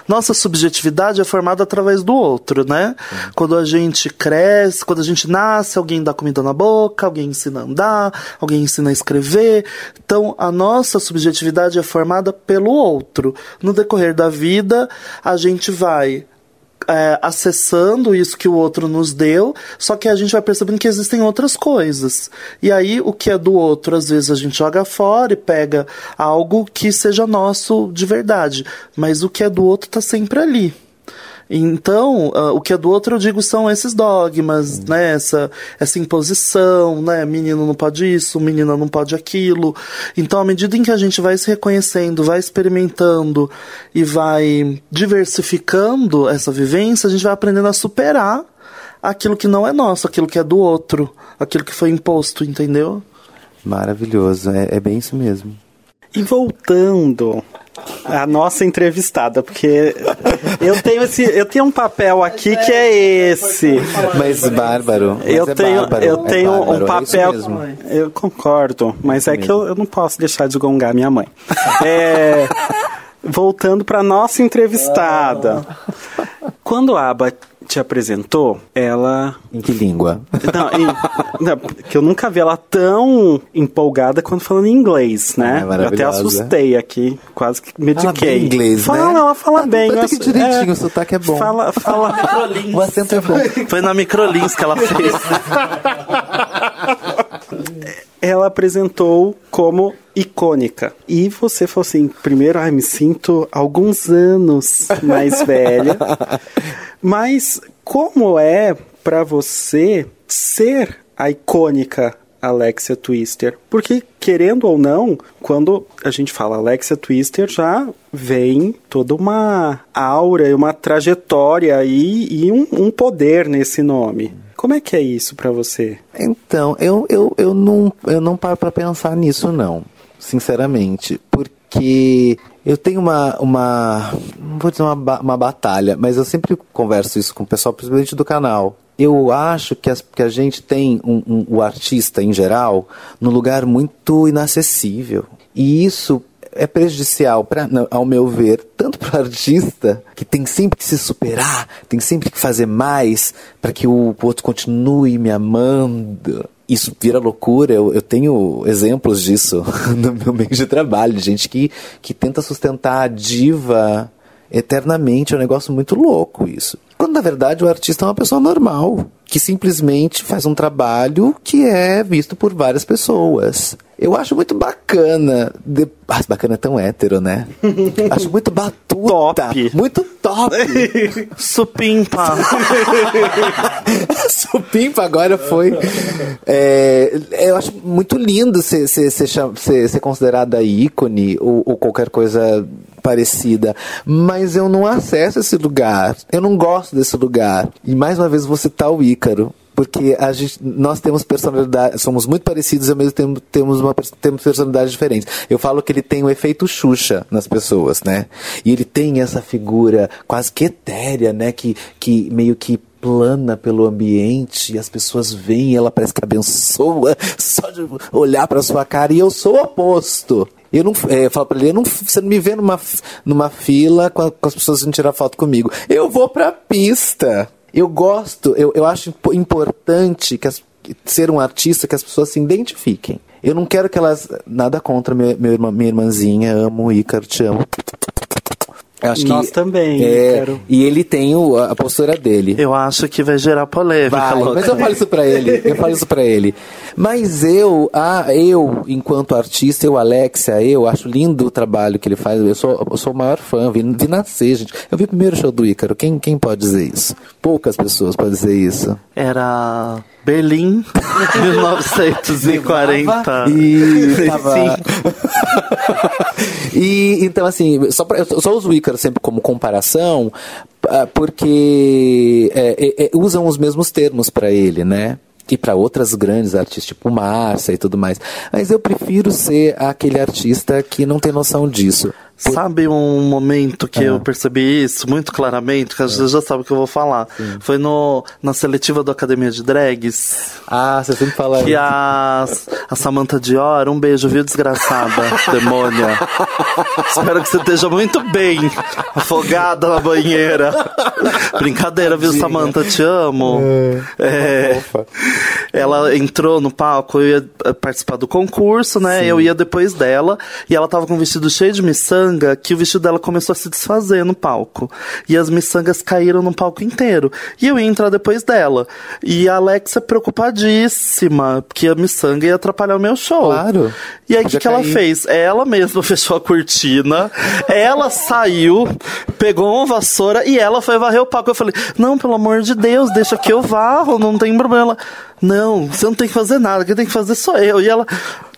Speaker 4: nossa subjetividade é formada através do outro, né? Quando a gente cresce, quando a gente nasce, alguém dá comida na boca, alguém ensina a andar, alguém ensina a escrever. Então, a nossa subjetividade é formada pelo outro. No decorrer da vida, a gente vai é, acessando isso que o outro nos deu, só que a gente vai percebendo que existem outras coisas. E aí, o que é do outro, às vezes a gente joga fora e pega algo que seja nosso de verdade. Mas o que é do outro tá sempre ali. Então, ah, o que é do outro, eu digo, são esses dogmas, né? Essa, essa imposição, né? Menino não pode isso, menina não pode aquilo. Então, à medida em que a gente vai se reconhecendo, vai experimentando e vai diversificando essa vivência, a gente vai aprendendo a superar aquilo que não é nosso, aquilo que é do outro, aquilo que foi imposto, entendeu?
Speaker 1: Maravilhoso, é, é bem isso mesmo.
Speaker 5: E voltando à nossa entrevistada, porque eu tenho esse, eu tenho um papel aqui que é esse.
Speaker 1: Mas bárbaro. mas
Speaker 5: Eu
Speaker 1: é
Speaker 5: tenho,
Speaker 1: bárbaro,
Speaker 5: eu
Speaker 1: é
Speaker 5: tenho
Speaker 1: bárbaro,
Speaker 5: um
Speaker 1: é isso
Speaker 5: papel.
Speaker 1: mesmo.
Speaker 5: eu concordo, mas é que eu, eu não posso deixar de gongar minha mãe. É, voltando para nossa entrevistada. Quando a Aba te apresentou, ela
Speaker 1: Em que língua?
Speaker 5: não, e- não, que eu nunca vi ela tão empolgada quando falando em inglês, né?
Speaker 1: Ah, é
Speaker 5: eu até assustei aqui, quase que mediquei.
Speaker 1: Fala bem inglês,
Speaker 5: fala,
Speaker 1: né?
Speaker 5: ela fala
Speaker 1: Ah,
Speaker 5: bem.
Speaker 1: até que direitinho, o sotaque é bom.
Speaker 5: Fala, fala.
Speaker 1: O acento é bom.
Speaker 4: Foi na Microlins que ela fez.
Speaker 5: ela apresentou como icônica. E você falou assim, primeiro, ai, me sinto alguns anos mais velha. Mas como é pra você ser a icônica Alexia Twister? Porque, querendo ou não, quando a gente fala Alexia Twister, já vem toda uma aura e uma trajetória e, e um, um poder nesse nome. Como é que é isso pra você?
Speaker 1: Então, eu, eu, eu, não, eu não paro pra pensar nisso, não. Sinceramente. Porque eu tenho uma. uma vou dizer uma, uma batalha, mas eu sempre converso isso com o pessoal, principalmente do canal. Eu acho que, as- que a gente tem um- um- o artista, em geral, num lugar muito inacessível. E isso é prejudicial, pra, ao meu ver, tanto para o artista, que tem sempre que se superar, tem sempre que fazer mais para que o outro continue me amando. Isso vira loucura, eu, eu tenho exemplos disso no meu meio de trabalho, gente que, que tenta sustentar a diva eternamente, é um negócio muito louco isso. Quando na verdade o artista é uma pessoa normal, que simplesmente faz um trabalho que é visto por várias pessoas. Eu acho muito bacana. De... Ah, bacana é tão hétero, né? acho muito batuta.
Speaker 5: Top.
Speaker 1: Muito top.
Speaker 4: Supimpa.
Speaker 1: Supimpa agora foi. É, eu acho muito lindo ser, ser, ser, ser, ser considerada ícone ou, ou qualquer coisa parecida. Mas eu não acesso esse lugar. Eu não gosto desse lugar. E mais uma vez vou citar o Ícaro. Porque a gente, nós temos personalidade, somos muito parecidos e ao mesmo tempo temos, uma, temos personalidades diferentes. Eu falo que ele tem o efeito Xuxa nas pessoas, né? E ele tem essa figura quase que etérea, né? Que, que meio que plana pelo ambiente e as pessoas veem ela parece que abençoa só de olhar para sua cara. E eu sou o oposto. Eu não, é, eu falo pra ele, eu não, você não me vê numa, numa fila com, a- com as pessoas vindo tirar foto comigo. Eu vou pra pista. Eu gosto, eu, eu acho impo- importante que as- ser um artista que as pessoas se identifiquem. Eu não quero que elas. Nada contra meu, meu irmã, minha irmãzinha, amo o Ícaro, te amo. Eu acho
Speaker 5: Nós também,
Speaker 1: é,
Speaker 5: Ícaro.
Speaker 1: E ele tem o- a postura dele.
Speaker 4: Eu acho que vai gerar polêmica,
Speaker 1: Vai, mas eu falo isso pra ele. Eu falo isso pra ele. Mas eu, ah, eu, enquanto artista, eu, Alexia, eu acho lindo o trabalho que ele faz. Eu sou, eu sou o maior fã, vi, vi nascer, gente. Eu vi o primeiro show do Ícaro. Quem, quem pode dizer isso? Poucas pessoas podem dizer isso.
Speaker 4: Era Berlim, 1940.
Speaker 1: E tava... E então assim, só pra, eu só uso o Ícaro sempre como comparação, ah, porque é, é, é, usam os mesmos termos pra ele, né? E pra outras grandes artistas, tipo Márcia e tudo mais. Mas eu prefiro ser aquele artista que não tem noção disso.
Speaker 4: Sabe um momento que
Speaker 1: Ah.
Speaker 4: eu percebi isso muito claramente, que a gente já sabe o que eu vou falar. Foi no, na seletiva do Academia de Drags,
Speaker 1: Ah, você sempre fala
Speaker 4: que
Speaker 1: isso.
Speaker 4: a, a Samantha Dior, um beijo, viu, desgraçada, demônia. Espero que você esteja muito bem, afogada na banheira. Brincadeira, viu, Samantha, te amo. É, ela entrou no palco, eu ia eh, participar do concurso, né? Eu ia depois dela, e ela tava com um vestido cheio de miçanga, que o vestido dela começou a se desfazer no palco. E as miçangas caíram no palco inteiro. E eu ia entrar depois dela. E a Alexa preocupadíssima, porque a miçanga ia atrapalhar o meu show.
Speaker 1: Claro.
Speaker 4: E aí, o que, que ela fez? Ela mesma fechou a cortina, ela saiu, pegou uma vassoura e ela foi varrer o palco. Eu falei, não, pelo amor de Deus, deixa que eu varro, não tem problema. Não, você não tem que fazer nada, quem tem que fazer sou eu. E ela,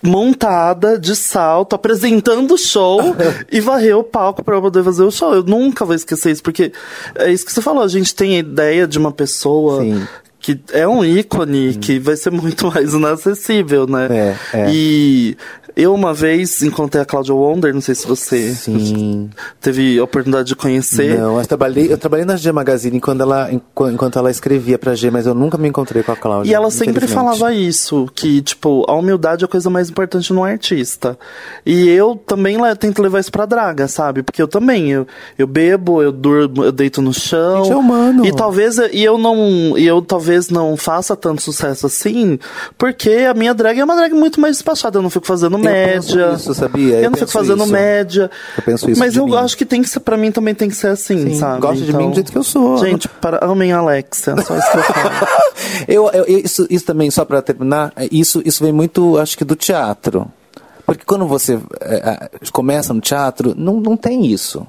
Speaker 4: montada, de salto, apresentando o show e varreu o palco pra eu poder fazer o show. Eu nunca vou esquecer isso, porque é isso que você falou, a gente tem a ideia de uma pessoa
Speaker 1: Sim.
Speaker 4: que é um ícone que vai ser muito mais inacessível, né?
Speaker 1: É, é.
Speaker 4: E eu uma vez encontrei a Claudia Wonder, não sei se você
Speaker 1: Sim.
Speaker 4: teve a oportunidade de conhecer.
Speaker 1: Não, eu trabalhei, eu trabalhei na G Magazine quando ela, enqu- enquanto ela escrevia pra G, mas eu nunca me encontrei com a Cláudia.
Speaker 4: E ela sempre falava isso, que, tipo, a humildade é a coisa mais importante no artista. E eu também tento levar isso pra draga, sabe? Porque eu também, eu, eu bebo, eu durmo, eu deito no chão.
Speaker 1: Gente, é humano.
Speaker 4: E talvez, e eu não, e eu talvez não faça tanto sucesso assim, porque a minha drag é uma drag muito mais despachada, eu não fico fazendo média.
Speaker 1: penso isso, sabia?
Speaker 4: Eu,
Speaker 1: Eu
Speaker 4: não fico
Speaker 1: penso
Speaker 4: fazendo
Speaker 1: isso.
Speaker 4: média.
Speaker 1: Eu penso isso
Speaker 4: Mas
Speaker 1: de
Speaker 4: eu
Speaker 1: mim.
Speaker 4: acho que tem que ser, pra mim também tem que ser assim,
Speaker 1: Sim,
Speaker 4: sabe?
Speaker 1: gosta de mim do jeito que eu sou.
Speaker 4: Gente, para, amem a Alexia, só isso que eu falo.
Speaker 1: eu, eu- isso, isso também, só pra terminar, é, isso, isso vem muito, acho que, do teatro. Porque quando você é, é, começa no teatro, não, não tem isso.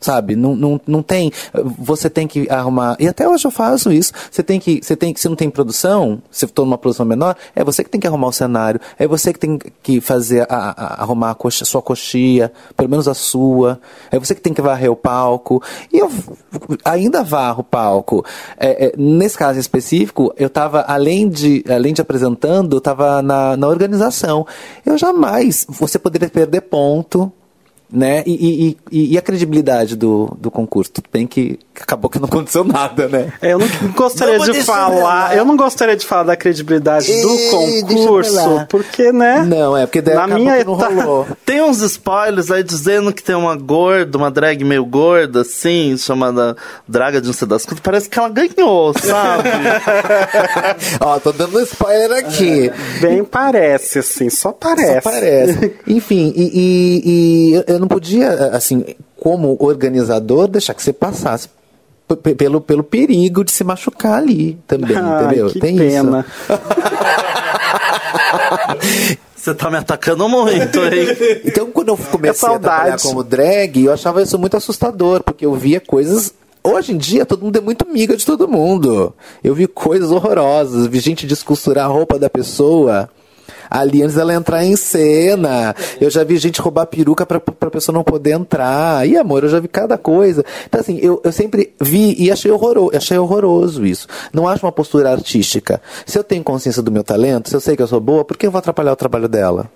Speaker 1: Sabe? Não, não, não tem. Você tem que arrumar. E até hoje eu faço isso. Você tem que. Você tem que. Se não tem produção, se for numa produção menor, é você que tem que arrumar o cenário. É você que tem que fazer a, a- arrumar a coxa, sua coxia, pelo menos a sua. É você que tem que varrer o palco. E eu ainda varro o palco. É, é, nesse caso específico, eu estava, além de, além de apresentando, eu estava na, na organização. Eu jamais. Você poderia perder ponto né? E, e, e, a credibilidade do, do concurso? Tudo bem que acabou que não aconteceu nada, né?
Speaker 5: É, Eu não gostaria
Speaker 1: Não,
Speaker 5: de falar. Eu não gostaria de falar da credibilidade do
Speaker 1: deixa eu
Speaker 5: concurso, porque, né?
Speaker 1: Não, é porque daí
Speaker 5: Na minha
Speaker 1: que não
Speaker 5: etapa-
Speaker 1: rolou.
Speaker 4: Tem uns spoilers aí dizendo que tem uma gorda, uma drag meio gorda, assim, chamada Draga de não sei das quantas. Parece que ela ganhou, sabe?
Speaker 1: Ó, tô dando spoiler aqui.
Speaker 5: Bem parece, assim, só parece.
Speaker 1: Só parece. Enfim, e, e- e eu- eu não podia, assim, como organizador, deixar que você passasse pelo, pelo perigo de se machucar ali também,
Speaker 5: Ai,
Speaker 1: entendeu?
Speaker 5: que
Speaker 1: Tem
Speaker 5: pena.
Speaker 1: isso.
Speaker 4: Você tá me atacando muito, hein?
Speaker 1: Então, quando eu comecei
Speaker 5: É
Speaker 1: a trabalhar como drag, eu achava isso muito assustador, porque eu via coisas. Hoje em dia, todo mundo é muito amiga de todo mundo. Eu vi coisas horrorosas, vi gente descosturar a roupa da pessoa. Ali antes dela entrar em cena. Eu já vi gente roubar peruca pra, pra pessoa não poder entrar. E amor, eu já vi cada coisa. Então, assim, eu, eu sempre vi e achei horroroso, achei horroroso isso. Não acho uma postura artística. Se eu tenho consciência do meu talento, se eu sei que eu sou boa, por que eu vou atrapalhar o trabalho dela?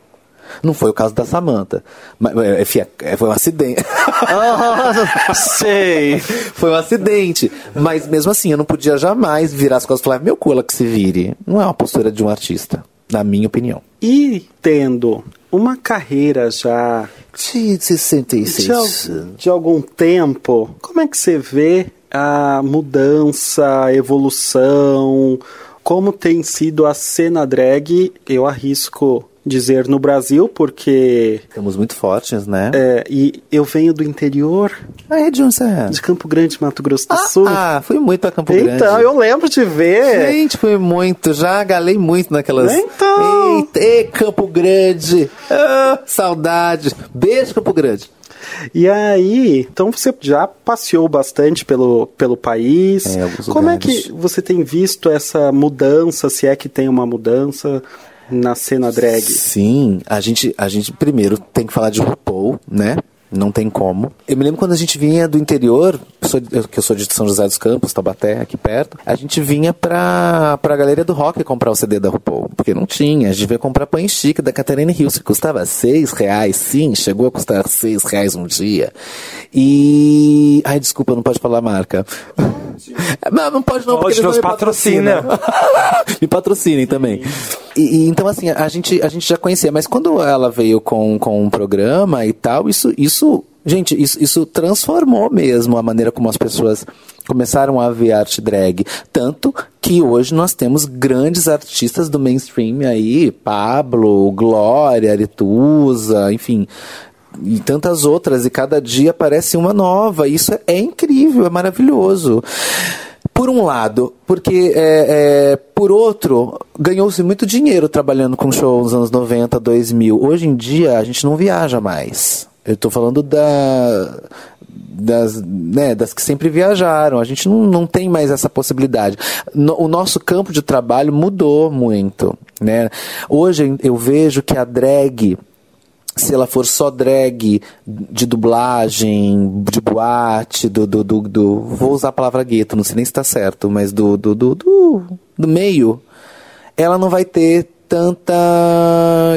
Speaker 1: Não foi o caso da Samantha. Mas, é, enfim, é, foi um acidente.
Speaker 4: Ah, sei.
Speaker 1: foi um acidente. Mas mesmo assim, eu não podia jamais virar as costas e falar, meu cu, ela que se vire. Não é uma postura de um artista, na minha opinião.
Speaker 5: E tendo uma carreira já
Speaker 1: De 66.
Speaker 5: de, de algum tempo, como é que você vê a mudança, a evolução, como tem sido a cena drag, eu arrisco dizer no Brasil, porque
Speaker 1: Estamos muito fortes, né?
Speaker 5: é, e eu venho do interior
Speaker 1: é de onde você é?
Speaker 5: de Campo Grande, Mato Grosso do
Speaker 1: Ah,
Speaker 5: Sul.
Speaker 1: ah, fui muito pra Campo Grande.
Speaker 5: então, eu lembro de ver.
Speaker 1: Gente, fui muito, já galei muito naquelas.
Speaker 5: Então.
Speaker 1: Eita, ei, Campo Grande! Ah, saudade! Beijo, Campo Grande!
Speaker 5: E aí, então você já passeou bastante pelo, pelo país.
Speaker 1: É,
Speaker 5: Como é
Speaker 1: lugares.
Speaker 5: que você tem visto essa mudança, se é que tem uma mudança na cena drag?
Speaker 1: Sim, a gente, a gente primeiro tem que falar de RuPaul, né? Não tem como. Eu me lembro quando a gente vinha do interior, que eu sou de São José dos Campos, Taubaté, aqui perto, a gente vinha pra, pra Galeria do Rock comprar o CD da RuPaul, porque não tinha. A gente veio comprar pães chique da Catarina Hills, que custava seis reais, sim, chegou a custar seis reais um dia. E... Ai, desculpa, não pode falar a marca. Não, não pode não,
Speaker 3: Pode,
Speaker 1: porque eles não
Speaker 3: nos
Speaker 1: me
Speaker 3: patrocina.
Speaker 1: me patrocinem também. E, e, então, assim, a gente, a gente já conhecia, mas quando ela veio com, com um programa e tal, isso, isso gente, isso, isso transformou mesmo a maneira como as pessoas começaram a ver arte drag. Tanto que hoje nós temos grandes artistas do mainstream aí, Pablo, Glória, Aretusa, enfim. E tantas outras, e cada dia aparece uma nova. Isso é, é incrível, é maravilhoso. Por um lado, porque é, é, por outro, ganhou-se muito dinheiro trabalhando com show nos anos 90, 2000. Hoje em dia, a gente não viaja mais. Eu estou falando da, das, né, das que sempre viajaram. A gente não, não tem mais essa possibilidade. No- o nosso campo de trabalho mudou muito. Né? Hoje eu vejo que a drag se ela for só drag de dublagem, de boate, do, do, do, do- vou usar a palavra gueto, não sei nem se está certo, mas do, do, do, do, do meio, ela não vai ter tanta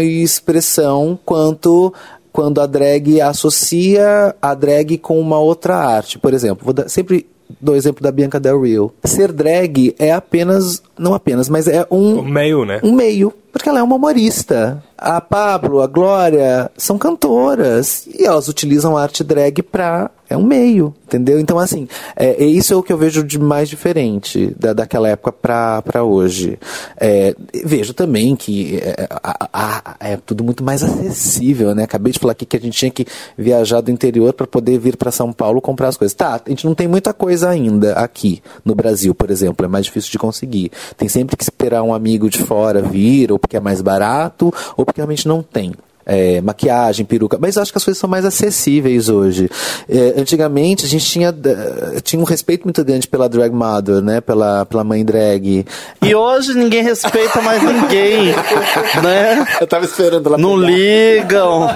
Speaker 1: expressão quanto quando a drag associa a drag com uma outra arte. Por exemplo, vou dar, sempre dou o exemplo da Bianca Del Rio. Ser drag é apenas, não apenas, mas é um
Speaker 3: O meio, né?
Speaker 1: um meio, porque ela é uma humorista. A Pablo, a Glória, são cantoras e elas utilizam a arte drag pra. É um meio, entendeu? Então, assim, é, é isso é o que eu vejo de mais diferente da, daquela época pra, pra hoje. É, vejo também que é, a- a- é tudo muito mais acessível, né? Acabei de falar aqui que a gente tinha que viajar do interior para poder vir para São Paulo comprar as coisas. Tá, a gente não tem muita coisa ainda aqui no Brasil, por exemplo, é mais difícil de conseguir. Tem sempre que esperar um amigo de fora vir, ou porque é mais barato, ou porque realmente não tem. É, maquiagem, peruca, mas eu acho que as coisas são mais acessíveis hoje. É, antigamente a gente tinha, eh, tinha um respeito muito grande pela drag mother, né? Pela, pela mãe drag.
Speaker 4: E hoje ninguém respeita mais ninguém, né?
Speaker 1: Eu tava esperando ela
Speaker 4: Não
Speaker 1: pegar.
Speaker 4: ligam,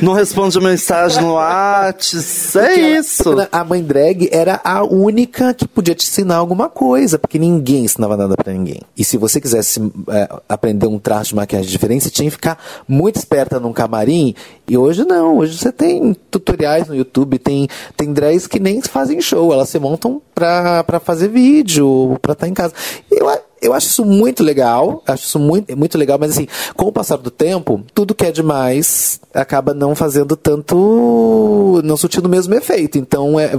Speaker 4: não respondem mensagem no Whats, é
Speaker 1: ela-
Speaker 4: isso.
Speaker 1: A mãe drag era a única que podia te ensinar alguma coisa, porque ninguém ensinava nada pra ninguém. E se você quisesse é, aprender um traço de maquiagem diferente, você tinha que ficar muito esperta num camarim. E hoje não, hoje você tem tutoriais no YouTube, tem, tem drags que nem fazem show, elas se montam pra, pra fazer vídeo, pra estar em casa. Eu, eu acho isso muito legal, acho isso muito, muito legal, mas assim, com o passar do tempo, tudo que é demais acaba não fazendo tanto. não surtindo o mesmo efeito. Então é,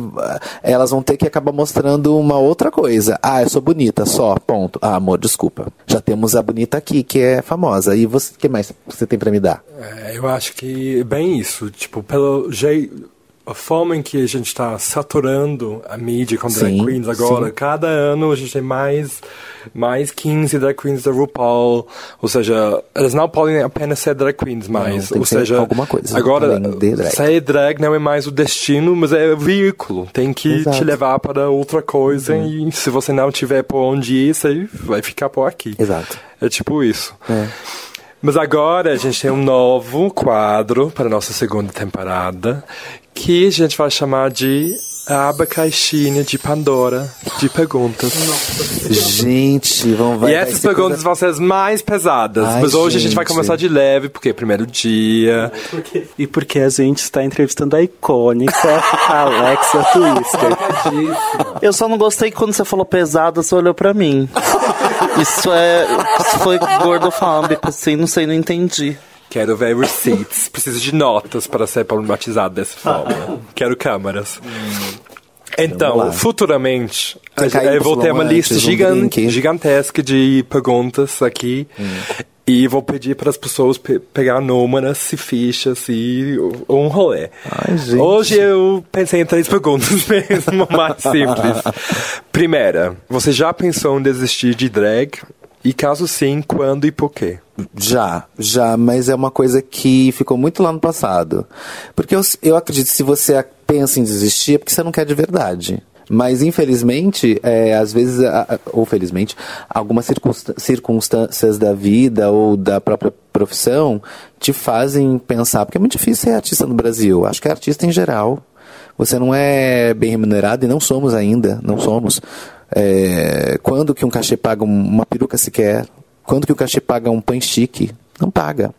Speaker 1: elas vão ter que acabar mostrando uma outra coisa. Ah, eu sou bonita, só, ponto. Ah, amor, desculpa. Já temos a bonita aqui, que é famosa. E você, que mais você tem pra me dar?
Speaker 3: É, eu acho que é bem isso. Tipo, pelo jeito. A forma em que a gente está saturando a mídia com drag
Speaker 1: Sim,
Speaker 3: queens agora,
Speaker 1: sim.
Speaker 3: cada ano a gente tem mais, mais 15 drag queens da RuPaul. Ou seja, elas não podem apenas ser drag queens mais. ou seja,
Speaker 1: alguma coisa
Speaker 3: agora
Speaker 1: drag.
Speaker 3: ser drag não é mais o destino, mas é o veículo. Tem que
Speaker 1: Exato.
Speaker 3: te levar para outra coisa e se você não tiver por onde ir, você vai ficar por aqui.
Speaker 1: Exato.
Speaker 3: É tipo isso.
Speaker 1: É.
Speaker 3: Mas agora a gente tem um novo quadro para a nossa segunda temporada, que a gente vai chamar de a aba caixinha de Pandora de perguntas.
Speaker 1: Gente, vamos vai,
Speaker 3: e essas perguntas
Speaker 1: coisa-
Speaker 3: vão ser as mais pesadas.
Speaker 1: Ai,
Speaker 3: mas hoje a gente vai
Speaker 1: gente.
Speaker 3: começar de leve, porque é primeiro dia.
Speaker 5: E porque a gente está entrevistando a icônica Alexa Twister.
Speaker 4: Eu só não gostei que quando você falou pesado, você olhou pra mim. Isso é. Isso foi gordofóbico, assim, não sei, não entendi.
Speaker 3: Quero ver receipts. Preciso de notas para ser problematizado dessa forma. Quero câmeras. Então,
Speaker 1: Vamos lá.
Speaker 3: futuramente, eu vou ter uma lista gigan- gigantesca de perguntas aqui. E vou pedir para as pessoas pe- pegar números e fichas e um rolê.
Speaker 1: Ai, gente.
Speaker 3: Hoje eu pensei em três perguntas mesmo, mais simples. Primeira, você já pensou em desistir de drag? E caso sim, quando e por quê?
Speaker 1: Já, já, mas é uma coisa que ficou muito lá no passado. Porque eu, eu acredito que se você pensa em desistir é porque você não quer de verdade. Mas infelizmente, é, às vezes, ou felizmente, algumas circunstâ- circunstâncias da vida ou da própria profissão te fazem pensar, porque é muito difícil ser artista no Brasil. Acho que é artista em geral. Você não é bem remunerado e não somos ainda, não somos. É, quando que um cachê paga um- uma peruca sequer? Quando que o cachê paga um pão chique? Não paga.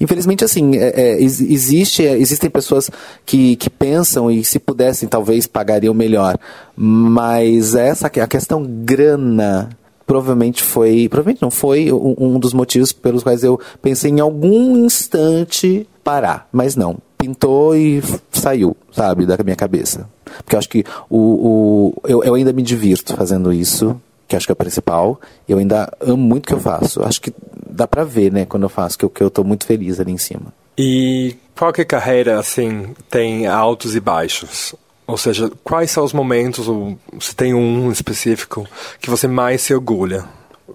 Speaker 1: Infelizmente, assim, é, é, ex- existe, é, existem pessoas que, que pensam e se pudessem, talvez, pagariam melhor. Mas essa a questão grana provavelmente foi, provavelmente não foi um, um dos motivos pelos quais eu pensei em algum instante parar, mas não. Pintou e saiu, sabe, da minha cabeça. Porque eu acho que o, o, eu, eu ainda me divirto fazendo isso, que acho que é o principal. Eu ainda amo muito o que eu faço. Acho que dá pra ver, né, quando eu faço, que eu, que eu tô muito feliz ali em cima.
Speaker 3: E qualquer carreira, assim, tem altos e baixos. Ou seja, quais são os momentos, ou se tem um específico, que você mais se orgulha?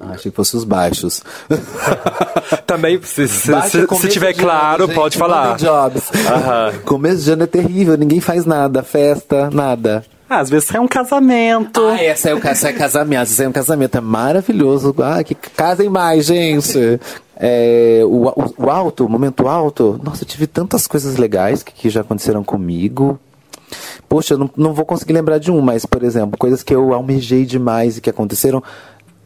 Speaker 1: Ah, Achei que fosse os baixos.
Speaker 3: Também, se, se,
Speaker 1: Baixo
Speaker 3: se, se
Speaker 1: começo
Speaker 3: tiver
Speaker 1: de
Speaker 3: claro,
Speaker 1: ano, gente,
Speaker 3: pode falar.
Speaker 1: mandem Jobs.
Speaker 3: Aham.
Speaker 1: Começo de ano é terrível, ninguém faz nada, festa, nada.
Speaker 5: Às vezes é um casamento.
Speaker 1: Ah, é, o, é casamento, essa é um casamento, é maravilhoso. Ah, que casem mais, gente. É, o, o, o alto, o momento alto, nossa, eu tive tantas coisas legais que, que já aconteceram comigo. Poxa, eu não, não vou conseguir lembrar de um, mas, por exemplo, coisas que eu almejei demais e que aconteceram.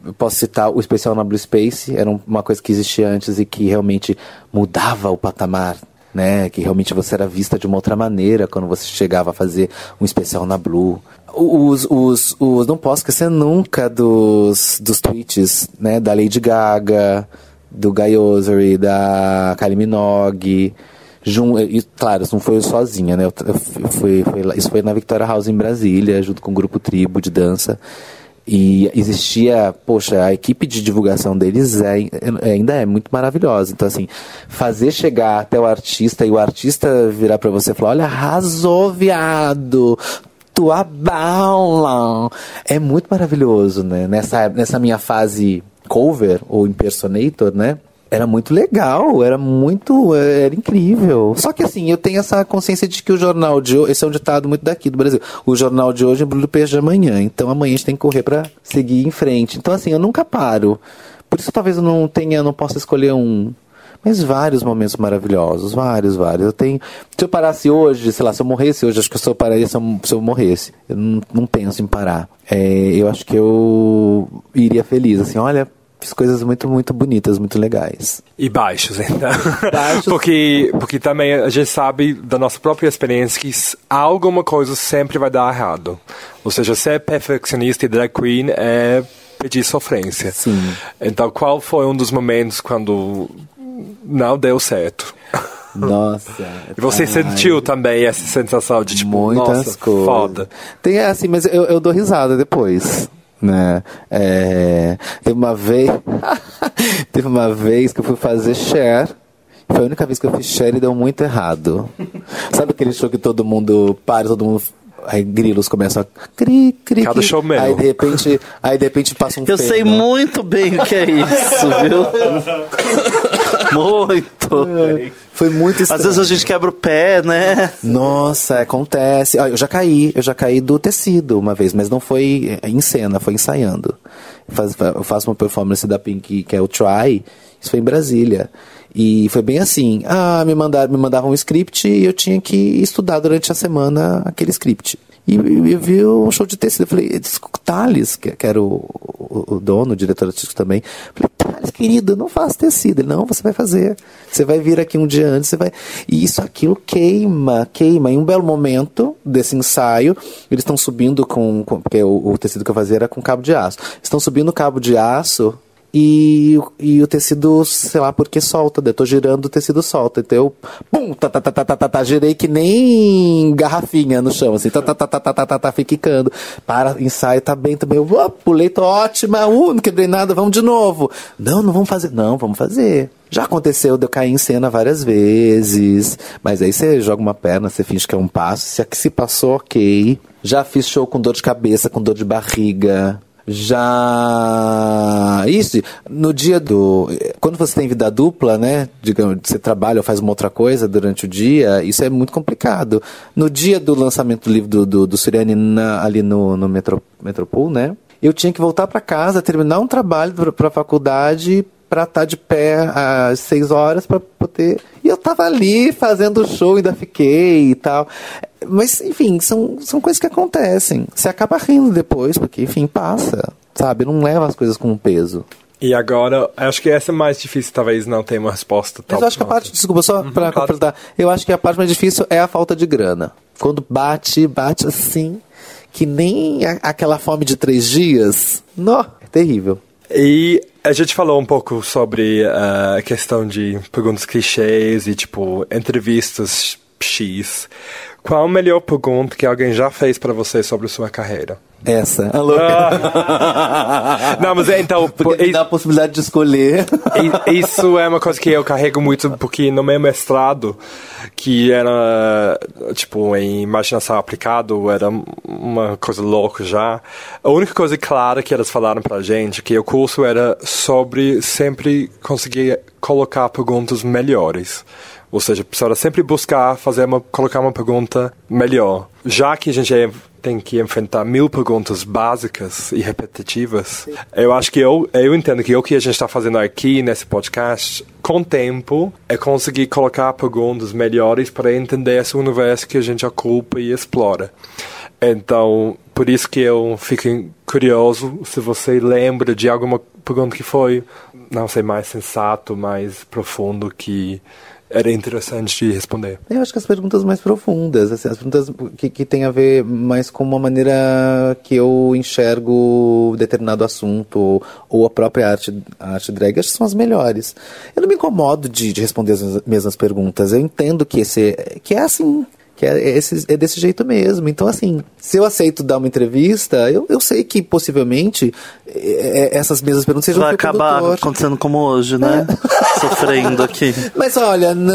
Speaker 1: Eu posso citar o especial na Blue Space, era um- uma coisa que existia antes e que realmente mudava o patamar, né? Que realmente você era vista de uma outra maneira quando você chegava a fazer um especial na Blue. Os, os, os não posso esquecer nunca dos, dos tweets, né? Da Lady Gaga, do Guy Osery, da Kylie Minogue. Jun, e, claro, isso não foi eu sozinha, né? Eu, eu fui, isso foi na Victoria House em Brasília, junto com o grupo Tribo de dança. E existia, poxa, a equipe de divulgação deles é, é- ainda é muito maravilhosa. Então, assim, fazer chegar até o artista e o artista virar pra você e falar: olha, arrasou, viado! Tua bala! É muito maravilhoso, né? Nessa, nessa minha fase cover ou impersonator, né? Era muito legal, era muito. Era incrível. Só que assim, eu tenho essa consciência de que o jornal de hoje. Esse é um ditado muito daqui do Brasil. O jornal de hoje é do peixe de amanhã. Então amanhã a gente tem que correr pra seguir em frente. Então, assim, eu nunca paro. Por isso talvez eu não tenha, não possa escolher um. Mas vários momentos maravilhosos, vários, vários. Eu tenho. Se eu parasse hoje, sei lá, se eu morresse hoje, acho que eu só pararia se eu, se eu morresse. Eu não, não penso em parar. É, eu acho que eu iria feliz, assim, olha, fiz coisas muito, muito bonitas, muito legais.
Speaker 3: E baixos, então.
Speaker 1: Baixos.
Speaker 3: porque, porque também a gente sabe da nossa própria experiência que alguma coisa sempre vai dar errado. Ou seja, ser perfeccionista e drag queen é pedir sofrência.
Speaker 1: Sim.
Speaker 3: Então, qual foi um dos momentos quando não deu certo?
Speaker 1: Nossa.
Speaker 3: E você
Speaker 1: ai,
Speaker 3: sentiu também essa sensação de tipo,
Speaker 1: muitas
Speaker 3: nossa,
Speaker 1: coisas.
Speaker 3: foda.
Speaker 1: Tem assim, mas eu, eu dou risada depois. Né? É, teve uma vez. teve uma vez que eu fui fazer share. Foi a única vez que eu fiz share e deu muito errado. Sabe aquele show que todo mundo para, todo mundo. Aí grilos começam a cri, cri,
Speaker 3: Cada
Speaker 1: cri.
Speaker 3: show meu.
Speaker 1: Aí de repente, aí de repente passa um
Speaker 4: Eu sei muito bem o que é isso, viu? muito.
Speaker 1: Foi muito
Speaker 4: Às
Speaker 1: estranho.
Speaker 4: vezes a gente quebra o pé, né?
Speaker 1: Nossa, acontece. Ah, eu já caí, eu já caí do tecido uma vez, mas não foi em cena, foi ensaiando. Eu faço uma performance da Pink, que é o Try, isso foi em Brasília. E foi bem assim. Ah, me mandaram, me mandavam um script e eu tinha que estudar durante a semana aquele script. E eu vi um show de tecido. Eu falei, Thales, que, que era o, o, dono, o diretor artístico também. Eu falei, Thales, querido, não faço tecido. Ele, não, você vai fazer. Você vai vir aqui um dia antes, você vai. E isso, aquilo queima, queima. Em um belo momento desse ensaio, eles estão subindo com. com porque o, o tecido que eu fazia era com cabo de aço. Estão subindo o cabo de aço e, e o tecido, sei lá, porque solta, eu tô girando o tecido solta. Então eu, pum, tá, tá, tá, tá, tá, tá, tá, girei que nem garrafinha no chão, assim, tá, tá, tá, tá, tá, tá, tá, tá, fui quicando. Para, ensaio, tá bem também. "Ué, pulei, tô ótima, uh, não quebrei nada, vamos de novo. Não, não vamos fazer. Não, vamos fazer. Já aconteceu de eu cair em cena várias vezes, mas aí você joga uma perna, você finge que é um passo, se aqui se passou, ok. Já fiz show com dor de cabeça, com dor de barriga. Já. Isso, no dia do. Quando você tem vida dupla, né? Digamos, você trabalha ou faz uma outra coisa durante o dia, isso é muito complicado. No dia do lançamento do livro do, do, do na- ali no, no Metro, Metropol, né? Eu tinha que voltar para casa, terminar um trabalho para a faculdade pra estar de pé às seis horas para poder. E eu tava ali fazendo o show, ainda fiquei e tal. Mas, enfim, são, são coisas que acontecem. Você acaba rindo depois, porque, enfim, passa. Sabe? Não leva as coisas com peso.
Speaker 3: E agora, acho que essa é mais difícil, talvez não tenha uma resposta.
Speaker 1: Mas eu acho que a parte, desculpa, só pra
Speaker 3: claro.
Speaker 1: completar, eu acho que a parte mais difícil é a falta de grana. Quando bate, bate assim, que nem a- aquela fome de três dias. Nó, é terrível.
Speaker 3: E a gente falou um pouco sobre eh, a questão de perguntas clichês e, tipo, entrevistas X. Qual a melhor pergunta que alguém já fez pra você sobre sua carreira?
Speaker 1: Essa. Alô?
Speaker 3: Não, mas é, então...
Speaker 1: Porque dá a possibilidade de escolher.
Speaker 3: Isso é uma coisa que eu carrego muito, porque no meu mestrado, que era, tipo, em imaginação aplicado, era uma coisa louca já. A única coisa clara que elas falaram pra gente, que o curso era sobre sempre conseguir colocar perguntas melhores. Ou seja, a pessoa sempre buscar fazer uma, colocar uma pergunta melhor. Já que a gente é- tem que enfrentar mil perguntas básicas e repetitivas, eu acho que eu, eu entendo que o que a gente está fazendo aqui nesse podcast, com o tempo, é conseguir colocar perguntas melhores para entender esse universo que a gente ocupa e explora. Então, por isso que eu fico curioso se você lembra de alguma pergunta que foi, não sei, mais sensato, mais profundo, que era interessante de responder.
Speaker 1: Eu acho que as perguntas mais profundas, assim, as perguntas que, que tem a ver mais com uma maneira que eu enxergo determinado assunto ou, a própria arte, a arte drag, acho que são as melhores. Eu não me incomodo de, de responder as mes- mesmas perguntas. Eu entendo que esse que é assim. Que é, esse, é desse jeito mesmo. Então, assim, se eu aceito dar uma entrevista, eu, eu sei que possivelmente é, é, essas mesmas perguntas sejam
Speaker 4: Vai acabar
Speaker 1: produtor.
Speaker 4: acontecendo como hoje, né? Sofrendo aqui.
Speaker 1: Mas olha, na-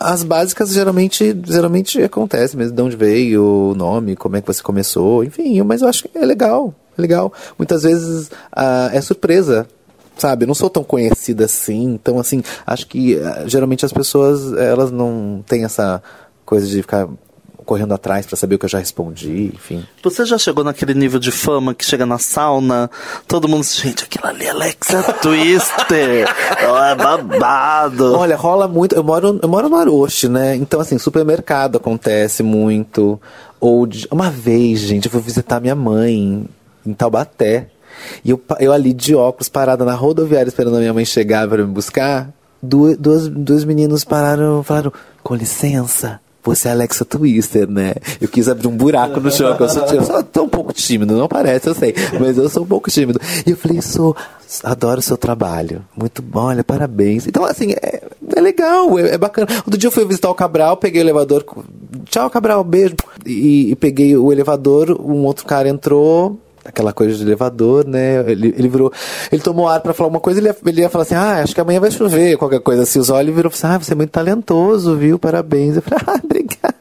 Speaker 1: as básicas geralmente, geralmente acontecem mesmo, de onde veio, o nome, como é que você começou, enfim, mas eu acho que é legal, é legal. Muitas vezes ah, é surpresa. Sabe, eu não sou tão conhecida assim, então assim, acho que ah, geralmente as pessoas, elas não têm essa coisa de ficar correndo atrás pra saber o que eu já respondi, enfim.
Speaker 4: Você já chegou naquele nível de fama que chega na sauna, todo mundo, gente, aquilo ali é Alexa Twister, ela é babado.
Speaker 1: Olha, rola muito. Eu moro, eu moro no Aroche, né? Então, assim, supermercado acontece muito. Ou de- uma vez, gente, eu fui visitar minha mãe em Taubaté. E eu, eu ali de óculos, parada na rodoviária, esperando a minha mãe chegar para me buscar. Du- duas, dois meninos pararam falaram: Com licença. Você é Alexa Twister, né? Eu quis abrir um buraco no chão, que eu sou, eu sou tão um pouco tímido, não parece, eu sei, mas eu sou um pouco tímido. E eu falei, sou, adoro o seu trabalho. Muito bom, olha, parabéns. Então, assim, é, é legal, é, é bacana. Outro dia eu fui visitar o Cabral, peguei o elevador, tchau, Cabral, beijo. E, e peguei o elevador, um outro cara entrou, aquela coisa de elevador, né? Ele, ele virou, ele tomou ar pra falar uma coisa, ele ia, ele ia falar assim, ah, acho que amanhã vai chover, qualquer coisa assim. Os olhos virou e assim, ah, você é muito talentoso, viu? Parabéns. Eu falei, ah, obrigada.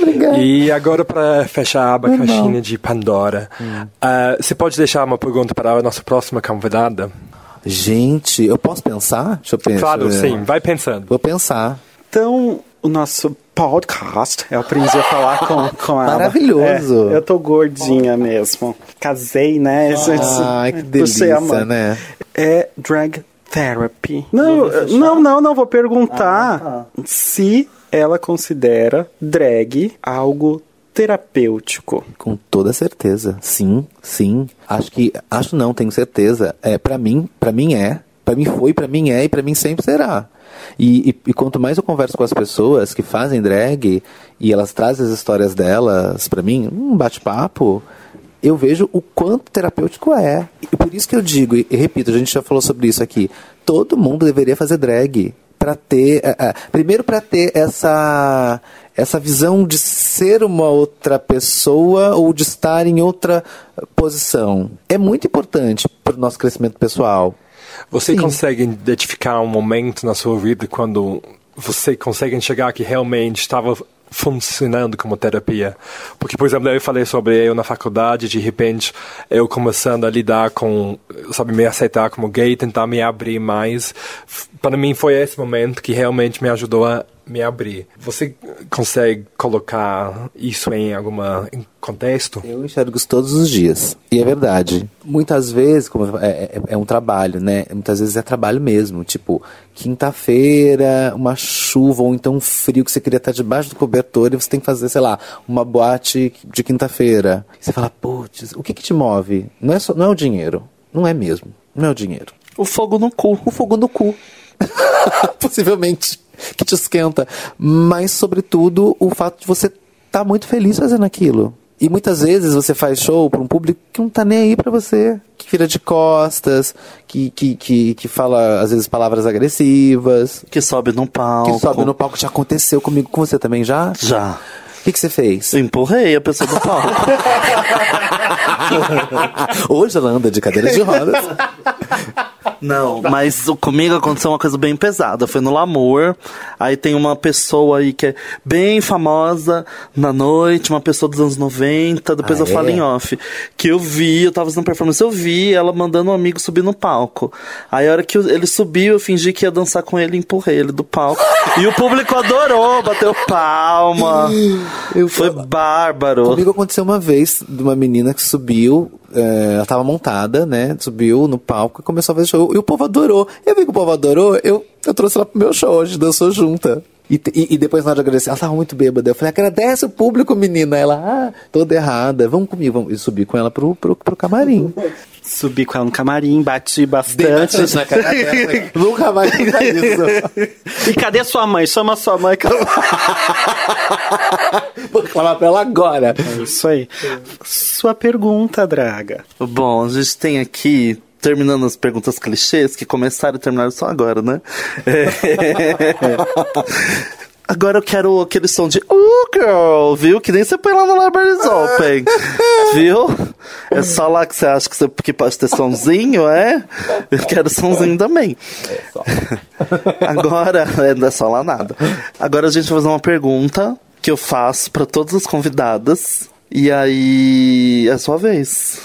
Speaker 1: obrigada.
Speaker 3: E agora, para fechar a aba caixinha de Pandora, ah, você pode deixar uma pergunta para a nossa próxima convidada?
Speaker 1: Gente, eu posso pensar? Deixa eu pensar.
Speaker 3: Claro, sim, vai pensando.
Speaker 1: Vou pensar.
Speaker 5: Então, o nosso podcast, eu aprendi a falar com, com ela.
Speaker 1: Maravilhoso.
Speaker 5: É, eu tô gordinha mesmo. Casei, né?
Speaker 1: Ai, que
Speaker 5: Puxei a
Speaker 1: delícia, né?
Speaker 5: É drag therapy. Não, não, não, não. Vou perguntar se ela considera drag algo terapêutico.
Speaker 1: Com toda certeza. Sim, sim. Acho que. Acho não, tenho certeza. É, para mim, para mim é. Pra mim foi, pra mim é e pra mim sempre será. E, e, e quanto mais eu converso com as pessoas que fazem drag e elas trazem as histórias delas pra mim, um bate-papo, eu vejo o quanto terapêutico é. E por isso que eu digo, e, repito, a gente já falou sobre isso aqui, todo mundo deveria fazer drag para ter, eh, eh, primeiro para ter essa essa visão de ser uma outra pessoa ou de estar em outra posição. É muito importante para o nosso crescimento pessoal.
Speaker 3: Você
Speaker 1: Sim.
Speaker 3: consegue identificar um momento na sua vida quando você consegue enxergar que realmente estava funcionando como terapia? Porque, por exemplo, eu falei sobre eu na faculdade, de repente, eu começando a lidar com, sabe, me aceitar como gay, tentar me abrir mais. Para mim foi esse momento que realmente me ajudou a me abrir. Você consegue colocar isso em alguma em contexto?
Speaker 1: Eu enxergo isso todos os dias. E é verdade. Muitas vezes, como é, é- é um trabalho, né? Muitas vezes é trabalho mesmo. Tipo, quinta-feira, uma chuva ou então um frio que você queria estar debaixo do cobertor e você tem que fazer, sei lá, uma boate de quinta-feira. Você fala, putz, o que que te move? Não é, só, não é o dinheiro. Não é mesmo. Não é o dinheiro.
Speaker 4: O fogo no cu.
Speaker 1: O fogo no cu. Possivelmente. Que te esquenta. Mas, sobretudo, o fato de você estar muito feliz fazendo aquilo. E muitas vezes você faz show para um público que não tá nem aí pra você. Que vira de costas, que, que, que, que fala, às vezes, palavras agressivas,
Speaker 4: Que sobe no palco.
Speaker 1: que sobe no palco. Já aconteceu comigo, com você também já?
Speaker 4: Já.
Speaker 1: O que, que você fez?
Speaker 4: Eu empurrei a pessoa no palco.
Speaker 1: Hoje ela anda de cadeira de rodas.
Speaker 4: Não, mas comigo aconteceu uma coisa bem pesada. Foi no Lamour. Aí tem uma pessoa aí que é bem famosa na noite, uma pessoa dos anos 90. Depois
Speaker 1: Ah,
Speaker 4: eu falo
Speaker 1: é?
Speaker 4: em off. Que eu vi, eu tava fazendo performance, eu vi ela mandando um amigo subir no palco. Aí a hora que eu- ele subiu, eu fingi que ia dançar com ele e empurrei ele do palco. e o público adorou, bateu palma. Foi bárbaro.
Speaker 1: Comigo aconteceu uma vez de uma menina que subiu, ela tava montada, né? Subiu no palco e começou a fazer show. E o povo adorou. Eu vi que o povo adorou, eu, eu trouxe ela pro meu show, a gente dançou junta. E, e, e depois na hora de agradecer, ela tava muito bêbada. Eu falei, agradece o público, menina. Ela, ah, toda errada. Vamos comigo. Vamos. E subi com ela pro, pro, pro camarim.
Speaker 5: Subi com ela no camarim, bati bastante.
Speaker 1: na cara dela. Nunca mais fiz isso.
Speaker 5: E cadê sua mãe? Chama sua mãe que eu...
Speaker 1: Vou reclamar pra ela agora.
Speaker 5: É isso aí. Sua pergunta, Draga.
Speaker 4: Bom, a gente tem aqui, terminando as perguntas clichês, que começaram e terminaram só agora, né? É. Agora eu quero aquele som de Uh, girl, viu? Que nem você põe lá no Libraries Open, viu? É só lá que você acha que, você, que pode ter sonzinho, é? Eu quero sonzinho também. Agora, é, não é só lá nada. Agora a gente vai fazer uma pergunta que eu faço pra todas as convidadas. E aí, é a sua vez.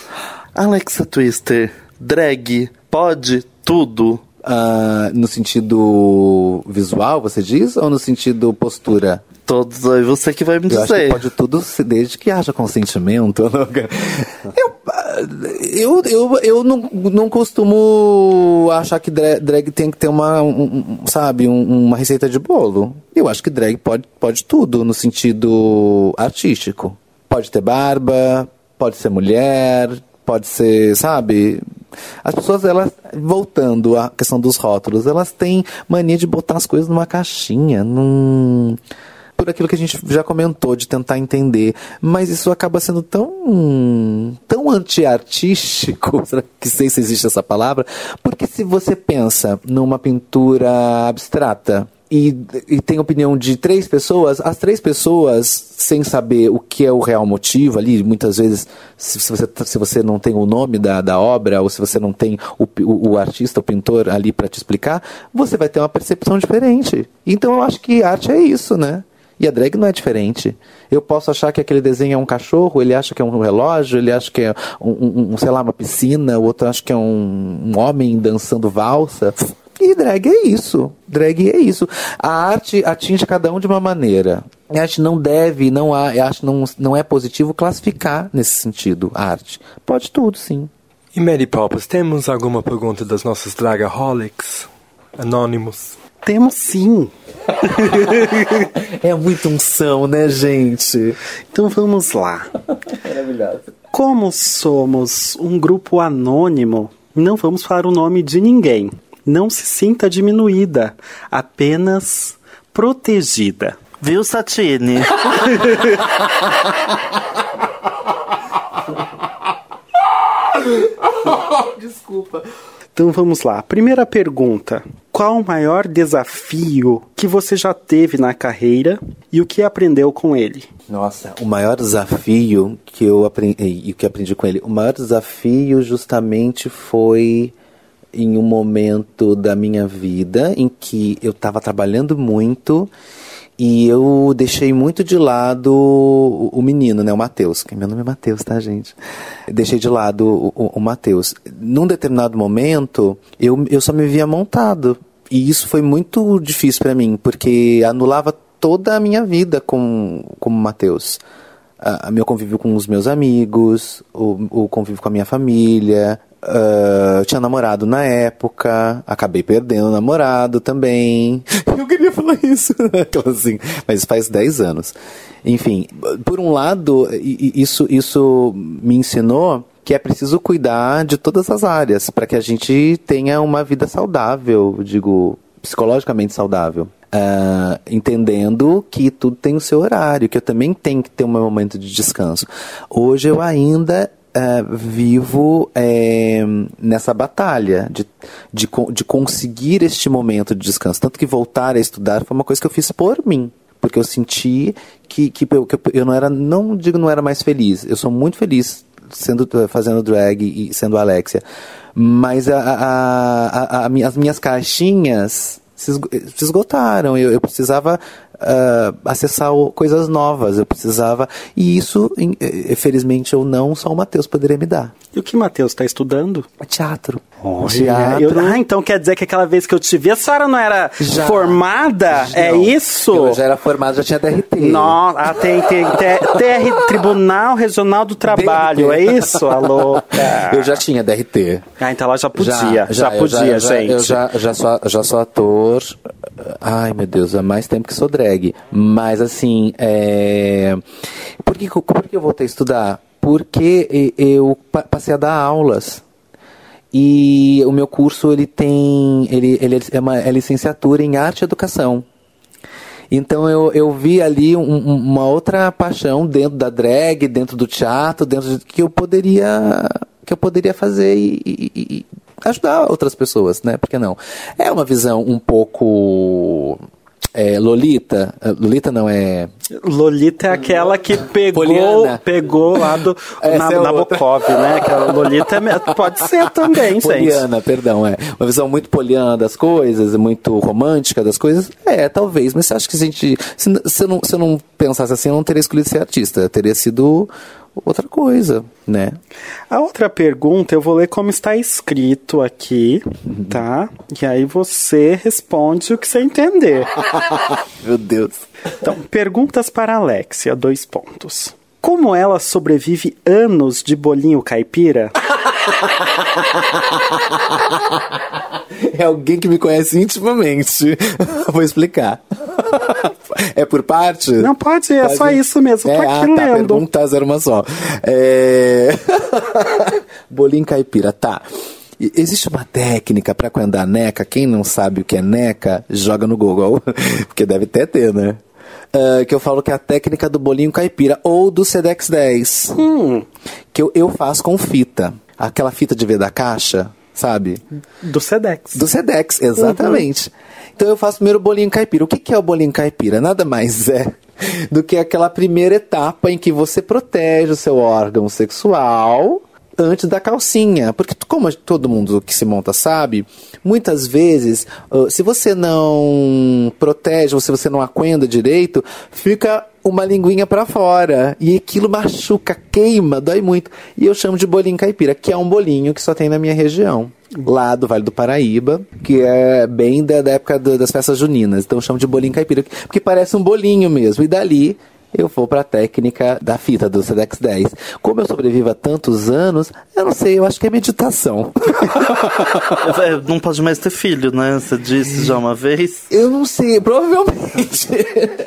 Speaker 4: Alexa Twister, drag, pode tudo?
Speaker 1: Ah, no sentido visual, você diz? Ou no sentido postura?
Speaker 4: Todos aí, você que vai me
Speaker 1: Eu
Speaker 4: dizer.
Speaker 1: pode tudo desde que haja consentimento. Eu, eu, eu, eu não, não costumo achar que dra- drag tem que ter uma, um- um, sabe, um- uma receita de bolo. Eu acho que drag pode, pode tudo no sentido artístico. Pode ter barba, pode ser mulher, pode ser, sabe? As pessoas, elas, voltando à questão dos rótulos, elas têm mania de botar as coisas numa caixinha, num por aquilo que a gente já comentou, de tentar entender. Mas isso acaba sendo tão, tão anti-artístico, que sei se existe essa palavra? Porque se você pensa numa pintura abstrata, e, e tem opinião de três pessoas, as três pessoas, sem saber o que é o real motivo ali, muitas vezes, se, se você, se você não tem o nome da, da obra, ou se você não tem o, o, o artista, o pintor ali para te explicar, você vai ter uma percepção diferente. Então eu acho que arte é isso, né? E a drag não é diferente. Eu posso achar que aquele desenho é um cachorro, ele acha que é um relógio, ele acha que é um, um, um sei lá, uma piscina, o outro acha que é um, um homem dançando valsa. E drag é isso. Drag é isso. A arte atinge cada um de uma maneira. A arte não deve, não há, eu acho não, não é positivo classificar nesse sentido a arte. Pode tudo, sim.
Speaker 3: E Mary Poppins, temos alguma pergunta das nossas dragaholics? Anônimos?
Speaker 5: Temos sim.
Speaker 1: É muito unção, né, gente?
Speaker 5: Então vamos lá.
Speaker 1: Maravilhoso.
Speaker 5: Como somos um grupo anônimo, não vamos falar o nome de ninguém. Não se sinta diminuída, apenas protegida.
Speaker 4: Viu, Satine?
Speaker 5: Então vamos lá. Primeira pergunta: Qual o maior desafio que você já teve na carreira e o que aprendeu com ele?
Speaker 1: Nossa, o maior desafio que eu aprendi, e que eu aprendi com ele, o maior desafio justamente foi em um momento da minha vida em que eu estava trabalhando muito e eu deixei muito de lado o, menino, né, o Matheus. Meu nome é Matheus, tá, gente? Deixei de lado o, o, o Matheus. Num determinado momento, eu, eu só me via montado. E isso foi muito difícil para mim, porque anulava toda a minha vida com, com o Matheus. A, a meu convívio com os meus amigos, o, o convívio com a minha família. Eu tinha namorado na época, acabei perdendo o namorado também. Eu queria falar isso, assim, mas faz 10 anos. Enfim, por um lado, isso, isso me ensinou que é preciso cuidar de todas as áreas para que a gente tenha uma vida saudável, digo, psicologicamente saudável. Ah, entendendo que tudo tem o seu horário, que eu também tenho que ter um momento de descanso. Hoje eu ainda ah, vivo eh, nessa batalha de, de, de conseguir este momento de descanso. Tanto que voltar a estudar foi uma coisa que eu fiz por mim. Porque eu senti que, que, eu, que eu- não era, não digo não era mais feliz, eu sou muito feliz sendo fazendo drag e sendo Alexia. Mas a, a, a- as minhas caixinhas se esgotaram. Eu, eu precisava ah, acessar coisas novas. Eu precisava. E isso, eh, felizmente ou não, só o Matheus poderia me dar.
Speaker 5: E o que Matheus está estudando?
Speaker 1: Teatro.
Speaker 5: Eu- ah, então quer dizer que aquela vez que eu te vi, a senhora não era
Speaker 1: Já.
Speaker 5: formada? É
Speaker 1: Não.
Speaker 5: isso?
Speaker 1: Eu já era formado, já tinha DRT.
Speaker 5: Nossa, ah, tem, tem, tem TR, Tribunal Regional do Trabalho, é isso? A louca.
Speaker 1: Eu já tinha DRT.
Speaker 5: Ah, então ela já podia, já,
Speaker 1: eu
Speaker 5: podia,
Speaker 1: eu
Speaker 5: gente.
Speaker 1: Eu já, já, sou, já sou ator. Ai, meu Deus, há mais tempo que sou drag. Mas, assim, é... por, que, por que eu voltei a estudar? Porque eu pa- passei a dar aulas. E o meu curso, ele tem... Ele, ele é uma é licenciatura em arte e educação. Então eu, eu vi ali um- um- uma outra paixão dentro da drag, dentro do teatro, dentro de, que eu poderia que eu poderia fazer e- e ajudar outras pessoas, né? Por que não? É uma visão um pouco é, Lolita. Eh, Lolita não é.
Speaker 5: Lolita é aquela que pegou,
Speaker 1: Poliana.
Speaker 5: pegou lá do na,
Speaker 1: é.
Speaker 5: Nabokov, né? Aquela Lolita é pode ser também, gente.
Speaker 1: Poliana, perdão, é. Uma visão muito poliana das coisas, muito romântica das coisas. É, talvez, mas você acha que a gente. Se, se, eu, não, se eu não pensasse assim, eu não teria escolhido ser artista. Eu teria sido outra coisa, né?
Speaker 5: A outra pergunta eu vou ler como está escrito aqui, tá? E aí você responde o que você entender.
Speaker 1: Meu Deus.
Speaker 5: Então, perguntas para a Alexia, dois pontos. Como ela sobrevive anos de bolinho caipira?
Speaker 1: É alguém que me conhece intimamente. Vou explicar. É por parte?
Speaker 5: Não pode, é só isso mesmo. Tô
Speaker 1: É,
Speaker 5: aqui
Speaker 1: ah, tá,
Speaker 5: lendo.
Speaker 1: pergunta era uma só. É... Bolinho caipira, tá. Existe uma técnica para quando a neca, quem não sabe o que é neca, joga no Google, porque deve até ter, né? Ah, que eu falo que é a técnica do bolinho caipira ou do Sedex 10.
Speaker 5: Hum.
Speaker 1: Que eu, eu faço com fita. Aquela fita de ver da caixa, sabe?
Speaker 5: Do Sedex.
Speaker 1: Do Sedex, exatamente. Então eu faço primeiro o bolinho caipira. O que, que é o bolinho caipira? Nada mais é do que aquela primeira etapa em que você protege o seu órgão sexual antes da calcinha. Porque, como todo mundo que se monta sabe, muitas vezes, uh, se você não protege, ou se você não aquenda direito, fica uma linguinha pra fora. E aquilo machuca, queima, dói muito. E eu chamo de bolinho caipira, que é um bolinho que só tem na minha região. Lá do Vale do Paraíba, que é bem da, da época do- das festas juninas. Então eu chamo de bolinho caipira, porque parece um bolinho mesmo. E dali eu vou pra técnica da fita do Sedex 10. Como eu sobrevivo há tantos anos, eu não sei, eu acho que é meditação.
Speaker 4: É, não pode mais ter filho, né? Você disse já uma vez.
Speaker 1: Eu não sei, provavelmente.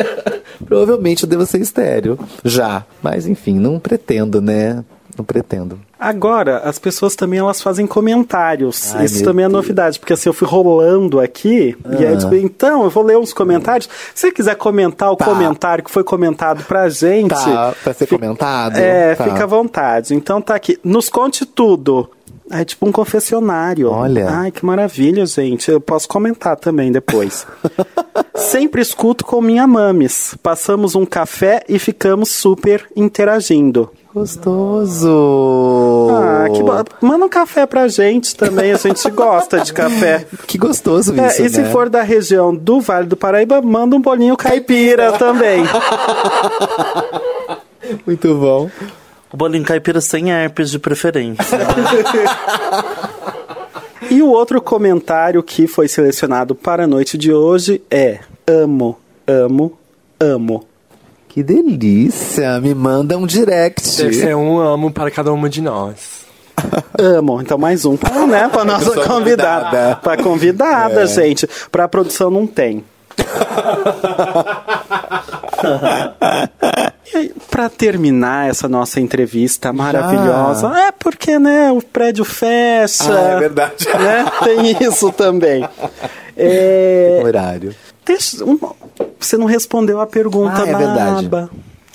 Speaker 1: provavelmente eu devo ser estéreo. Já. Mas enfim, não pretendo, né? Não pretendo.
Speaker 5: Agora, as pessoas também elas fazem comentários.
Speaker 1: Ai,
Speaker 5: Isso também é
Speaker 1: Deus.
Speaker 5: novidade, porque assim, eu fui rolando aqui, e aí eu disse, então, eu vou ler uns comentários. Se você quiser comentar o
Speaker 1: Tá.
Speaker 5: comentário que foi comentado pra gente.
Speaker 1: Tá, pra ser
Speaker 5: fi-
Speaker 1: comentado?
Speaker 5: É,
Speaker 1: Tá.
Speaker 5: fica à vontade. Então tá aqui. Nos conte tudo. É tipo um confessionário.
Speaker 1: Olha.
Speaker 5: Ai, que maravilha, gente. Eu posso comentar também depois. Sempre escuto com minha mames. Passamos um café e ficamos super interagindo.
Speaker 1: Gostoso!
Speaker 5: Ah, que bom. Manda um café pra gente também, a gente gosta de café.
Speaker 1: Que gostoso
Speaker 5: É,
Speaker 1: isso,
Speaker 5: e se
Speaker 1: né?
Speaker 5: for da região do Vale do Paraíba, manda um bolinho caipira também.
Speaker 1: Muito bom.
Speaker 4: O bolinho caipira sem herpes de preferência.
Speaker 5: E o outro comentário que foi selecionado para a noite de hoje é: amo, amo, amo.
Speaker 1: Que delícia! Me manda um direct.
Speaker 3: Deve ser um amo para cada uma de nós.
Speaker 5: Amo. Então, mais um para né, pra nossa convidada.
Speaker 1: convidada.
Speaker 5: Para convidada,
Speaker 1: É.
Speaker 5: gente. Para produção não tem. E aí, Pra terminar essa nossa entrevista maravilhosa, é porque, né, o prédio fecha.
Speaker 1: Ah, é verdade.
Speaker 5: Né? Tem isso também. É,
Speaker 1: Horário.
Speaker 5: deixa uma- você não respondeu a pergunta
Speaker 1: Ah, é verdade.
Speaker 5: aba.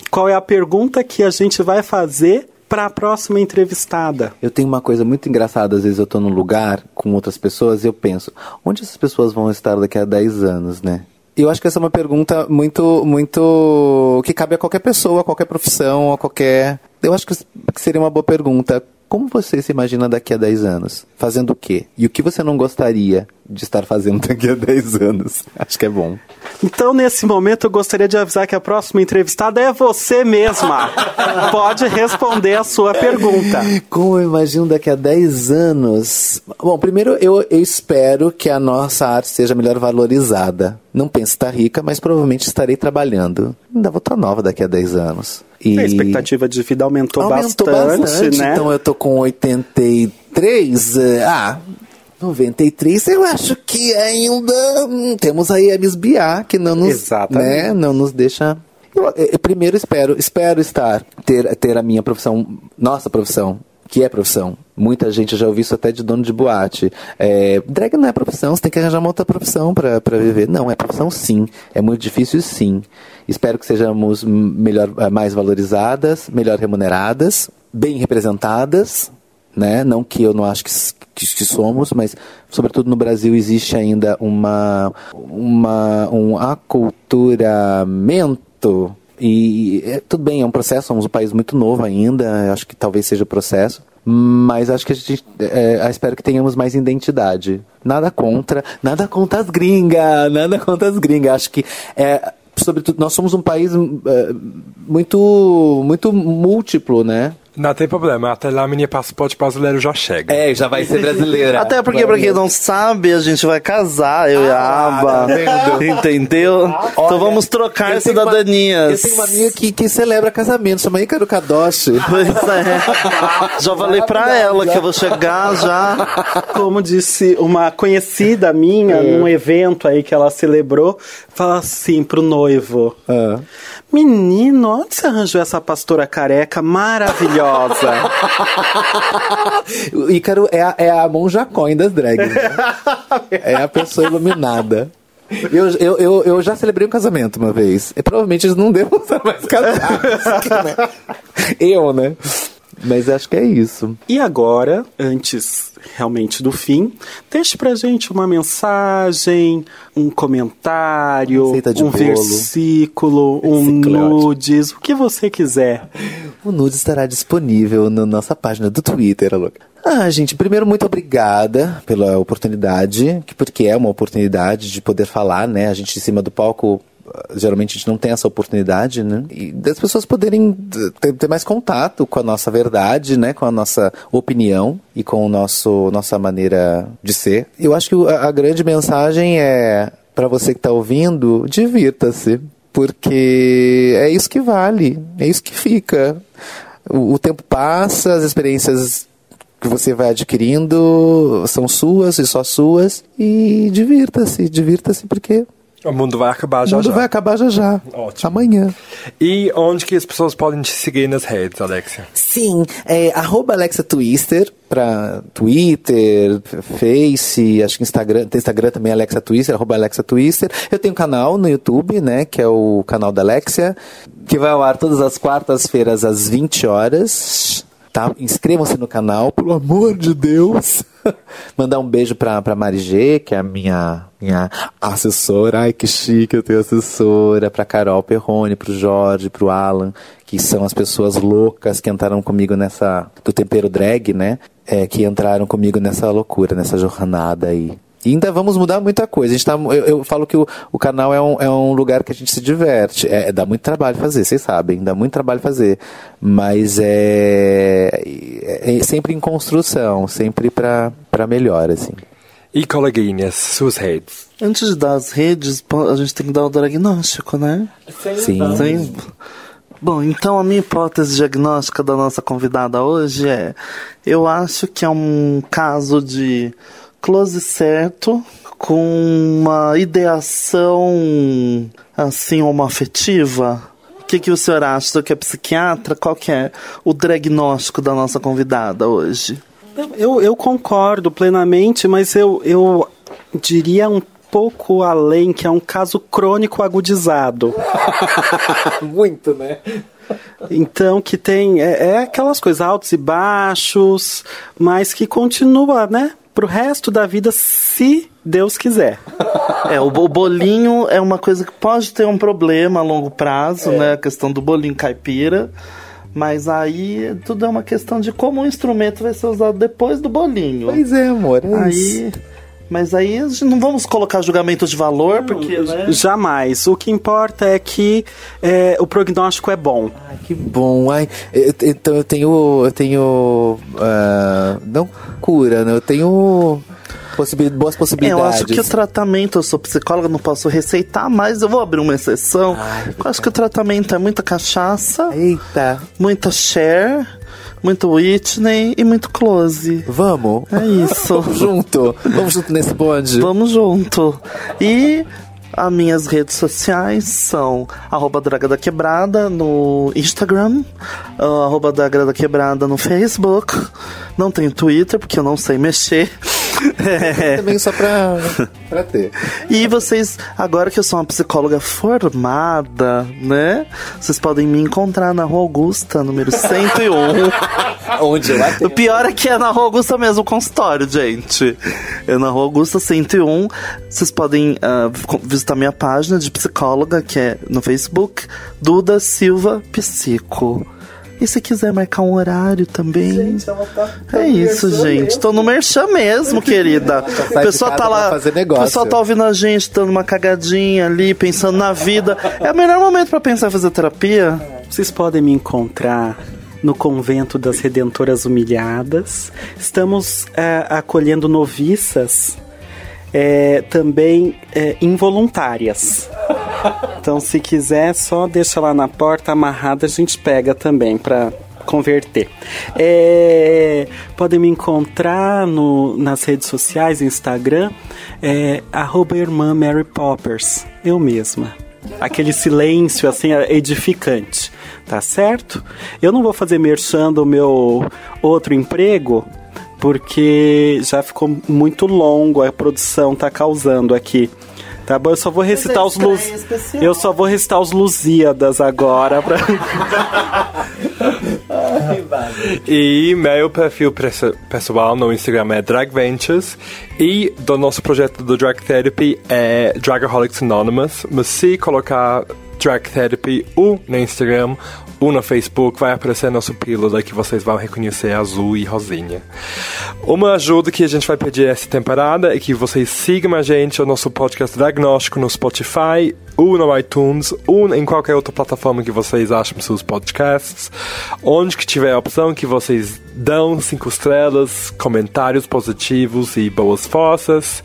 Speaker 5: Qual é a pergunta que a gente vai fazer para a próxima entrevistada?
Speaker 1: Eu tenho uma coisa muito engraçada, às vezes eu tô num lugar com outras pessoas e eu penso, onde essas pessoas vão estar daqui a 10 anos, né? Eu acho que essa é uma pergunta muito, muito. que cabe a qualquer pessoa, a qualquer profissão, a qualquer. Eu acho que seria uma boa pergunta. Como você se imagina daqui a 10 anos? Fazendo o quê? E o que você não gostaria de estar fazendo daqui a 10 anos? Acho que é bom.
Speaker 5: Então, nesse momento, eu gostaria de avisar que a próxima entrevistada é você mesma. Pode responder a sua pergunta.
Speaker 1: Como eu imagino daqui a 10 anos? Bom, primeiro eu, eu espero que a nossa arte seja melhor valorizada. Não penso estar rica, mas provavelmente estarei trabalhando. Ainda vou estar nova daqui a 10 anos. E
Speaker 5: A expectativa de vida aumentou,
Speaker 1: aumentou
Speaker 5: bastante,
Speaker 1: bastante,
Speaker 5: né?
Speaker 1: Então eu tô com 83. eh, Ah, 93 eu acho que ainda hum, temos aí a Miss Biá, que não nos,
Speaker 5: Exatamente.
Speaker 1: né, não nos deixa... Eu, eu primeiro espero, espero estar, ter, ter a minha profissão, nossa profissão, que é profissão. Muita gente já ouviu isso até de dono de boate. É, drag não é profissão, você tem que arranjar uma outra profissão pra viver. Não, é profissão sim. É muito difícil sim. Espero que sejamos melhor, eh, mais valorizadas, melhor remuneradas, bem representadas, né? Não que eu não acho que, que, somos, mas sobretudo no Brasil existe ainda uma, uma um aculturamento e é, tudo bem, é um processo, somos um país muito novo ainda, acho que talvez seja o processo. Mas acho que a gente. É, espero que tenhamos mais identidade. Nada contra. Nada contra as gringas. Nada contra as gringas. Acho que. É, sobretudo, nós somos um país é, muito, muito múltiplo, né?
Speaker 3: Não tem problema, até lá minha passaporte brasileiro já chega.
Speaker 1: É, já vai ser brasileira.
Speaker 4: Até porque, pra quem não sabe, a gente vai casar, eu e a
Speaker 1: Ah,
Speaker 4: Aba.
Speaker 1: vendo?
Speaker 4: Entendeu? então vamos trocar
Speaker 1: Eu tenho uma-
Speaker 4: cidadanias.
Speaker 1: eu tenho uma amiga que, que celebra casamento, chama Ícaro Kadoshi.
Speaker 4: Pois é. Já falei pra ela que eu vou chegar já.
Speaker 5: Como disse uma conhecida minha
Speaker 1: É.
Speaker 5: num evento aí que ela celebrou, fala assim pro noivo:
Speaker 1: Ah.
Speaker 5: Menino, onde você arranjou essa pastora careca maravilhosa?
Speaker 1: O Ícaro é a, é a monja coin das drags. né? é a pessoa iluminada. Eu, eu, eu, eu já celebrei um casamento uma vez. E provavelmente eles não devam estar mais casados. né? Eu, né? Mas acho que é isso.
Speaker 5: E agora, antes realmente do fim, deixe pra gente uma mensagem, um comentário, um
Speaker 1: bolo.
Speaker 5: versículo, um nudes, o que você quiser.
Speaker 1: O nude estará disponível na nossa página do Twitter, Alô. Ah, gente, primeiro, muito obrigada pela oportunidade, que- porque é uma oportunidade de poder falar, né? A gente em cima do palco, geralmente a gente não tem essa oportunidade, né? E das pessoas poderem d- ter, ter mais contato com a nossa verdade, né? Com a nossa opinião e com o nosso nossa maneira de ser. Eu acho que a, a grande mensagem é, para você que está ouvindo, divirta-se. Porque é isso que vale, é isso que fica. O, o tempo passa, as experiências que você vai adquirindo são suas e só suas. E divirta-se, divirta-se, porque
Speaker 3: O mundo vai acabar
Speaker 1: o
Speaker 3: já
Speaker 1: mundo
Speaker 3: já.
Speaker 1: vai acabar já já.
Speaker 3: Ótimo.
Speaker 1: Amanhã.
Speaker 3: E onde que as pessoas podem te seguir nas redes, Alexia?
Speaker 1: Sim, é arroba Alexa Twister para Twitter, Face, acho que Instagram, tem Instagram também Alexa Twister, arroba Alexa Twister. Eu tenho um canal no YouTube, né, que é o canal da Alexia, que vai ao ar todas as quartas-feiras às 20 horas. Tá? Inscrevam-se no canal, pelo amor de Deus. Mandar um beijo pra, pra Mari G, que é a minha, minha assessora. Ai, que chique, eu tenho assessora. Pra Carol Perrone, pro Jorge, pro Alan, que são as pessoas loucas que entraram comigo nessa. do tempero drag, né? É, que entraram comigo nessa loucura, nessa jornada aí. E ainda vamos mudar muita coisa. A gente tá, eu, eu falo que o, o canal é um, é um lugar que a gente se diverte. É, dá muito trabalho fazer, vocês sabem, dá muito trabalho fazer. Mas é, é, é sempre em construção, sempre para melhor, assim.
Speaker 3: E coleguinhas, suas redes.
Speaker 4: Antes de dar as redes, a gente tem que dar o diagnóstico, né?
Speaker 1: Sim.
Speaker 4: Sim. Bom, então a minha hipótese diagnóstica da nossa convidada hoje é: eu acho que é um caso de close certo com uma ideação assim homoafetiva. O que, que o senhor acha? Do que é psiquiatra? Qual que é o diagnóstico da nossa convidada hoje?
Speaker 5: Eu, eu concordo plenamente, mas eu, eu diria um pouco além, que é um caso crônico agudizado.
Speaker 1: Muito, né?
Speaker 5: Então, que tem. É, é aquelas coisas altos e baixos, mas que continua, né? Pro resto da vida, se Deus quiser.
Speaker 4: É, o, bolinho é uma coisa que pode ter um problema a longo prazo, né? A questão do bolinho caipira. Mas aí tudo é uma questão de como o instrumento vai ser usado depois do bolinho.
Speaker 1: Pois é, amor, é isso.
Speaker 4: Mas aí não vamos colocar julgamento de valor, porque, né?
Speaker 5: Jamais. O que importa é que é, o prognóstico é bom.
Speaker 1: Ai, que bom. Ai, eu- então eu tenho. Eu tenho. ah, não cura, né? Eu tenho possibil- boas possibilidades.
Speaker 4: eu acho que o tratamento, eu sou psicóloga, não posso receitar, mas eu vou abrir uma exceção.
Speaker 1: Ai,
Speaker 4: eu acho que o tratamento é muita cachaça,
Speaker 1: Eita,
Speaker 4: muita share, muito Whitney e muito close.
Speaker 1: vamos.
Speaker 4: É isso.
Speaker 1: Vamos junto. Vamos junto nesse bonde.
Speaker 4: Vamos junto. E as minhas redes sociais são arroba Draga da Quebrada no Instagram, ah, arroba Draga da Quebrada no Facebook. Não tenho Twitter, porque eu não sei mexer. É.
Speaker 1: Também só pra, pra ter.
Speaker 4: E vocês, agora que eu sou uma psicóloga formada, né? Vocês podem me encontrar na Rua Augusta, número 101.
Speaker 1: Onde eu
Speaker 4: O
Speaker 1: atendo.
Speaker 4: pior é que é na Rua Augusta mesmo o consultório, gente. É na Rua Augusta 101. Vocês podem co- visitar minha página de psicóloga, que é no Facebook, Duda Silva Psico. E se quiser marcar um horário também. é isso, gente. Tô no merchan mesmo, querida. Pessoal
Speaker 1: casa
Speaker 4: tá lá. O pessoal tá ouvindo a gente, dando uma cagadinha ali, pensando na vida. É o melhor momento pra pensar em fazer terapia.
Speaker 5: Vocês podem me encontrar no convento das Redentoras Humilhadas. Estamos é, acolhendo noviças é, também é, involuntárias. Então, se quiser, só deixa lá na porta amarrada, a gente pega também para converter. É, podem me encontrar no, nas redes sociais, Instagram, é, irmã Mary Poppers, eu mesma. Aquele silêncio assim edificante, tá certo? Eu não vou fazer merchan do meu outro emprego, porque já ficou muito longo, a produção tá causando aqui. Tá bom? Eu só vou recitar os luz... Eu só vou recitar os Lusíadas agora pra...
Speaker 3: e meu perfil pessoal no Instagram é Drag Ventures e do nosso projeto do Drag Therapy é Dragaholics Anonymous. Mas se colocar Drag Therapy ou no Instagram ou no Facebook, vai aparecer nosso pílula que vocês vão reconhecer azul e rosinha. Uma ajuda que a gente vai pedir essa temporada é que vocês sigam a gente, o nosso podcast diagnóstico no Spotify, ou no iTunes, ou em qualquer outra plataforma que vocês acham seus podcasts. Onde que tiver a opção que vocês dão cinco estrelas, comentários positivos e boas forças.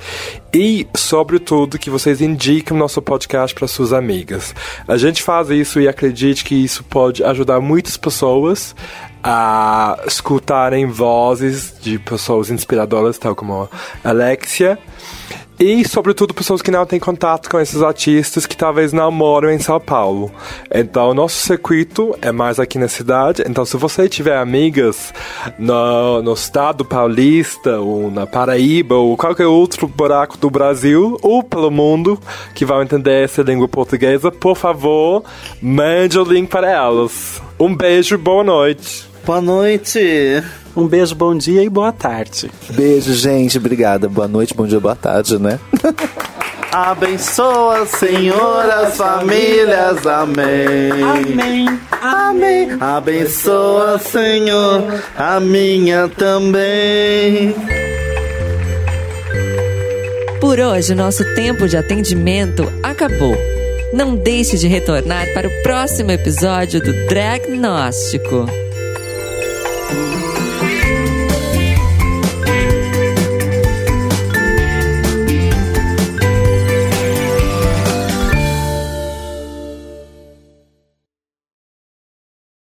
Speaker 3: E, sobretudo, que vocês indiquem o nosso podcast para suas amigas. A gente faz isso e acredite que isso pode ajudar muitas pessoas a escutarem vozes de pessoas inspiradoras, tal como a Alexia. E, sobretudo, pessoas que não têm contato com esses artistas que talvez não moram em São Paulo. Então, nosso circuito é mais aqui na cidade. Então, se você tiver amigas no, no estado paulista, ou na Paraíba, ou qualquer outro buraco do Brasil, ou pelo mundo, que vão entender essa língua portuguesa, por favor, mande o link para elas. Um beijo boa noite.
Speaker 4: Boa noite.
Speaker 5: Um beijo, bom dia e boa tarde.
Speaker 1: Beijo, gente. Obrigada. Boa noite, bom dia, boa tarde, né?
Speaker 4: Abençoa, Senhor, as famílias. Amém.
Speaker 5: Amém.
Speaker 4: Amém. Abençoa, Senhor, a minha também.
Speaker 2: Por hoje, nosso tempo de atendimento acabou. Não deixe de retornar para o próximo episódio do Dragnóstico.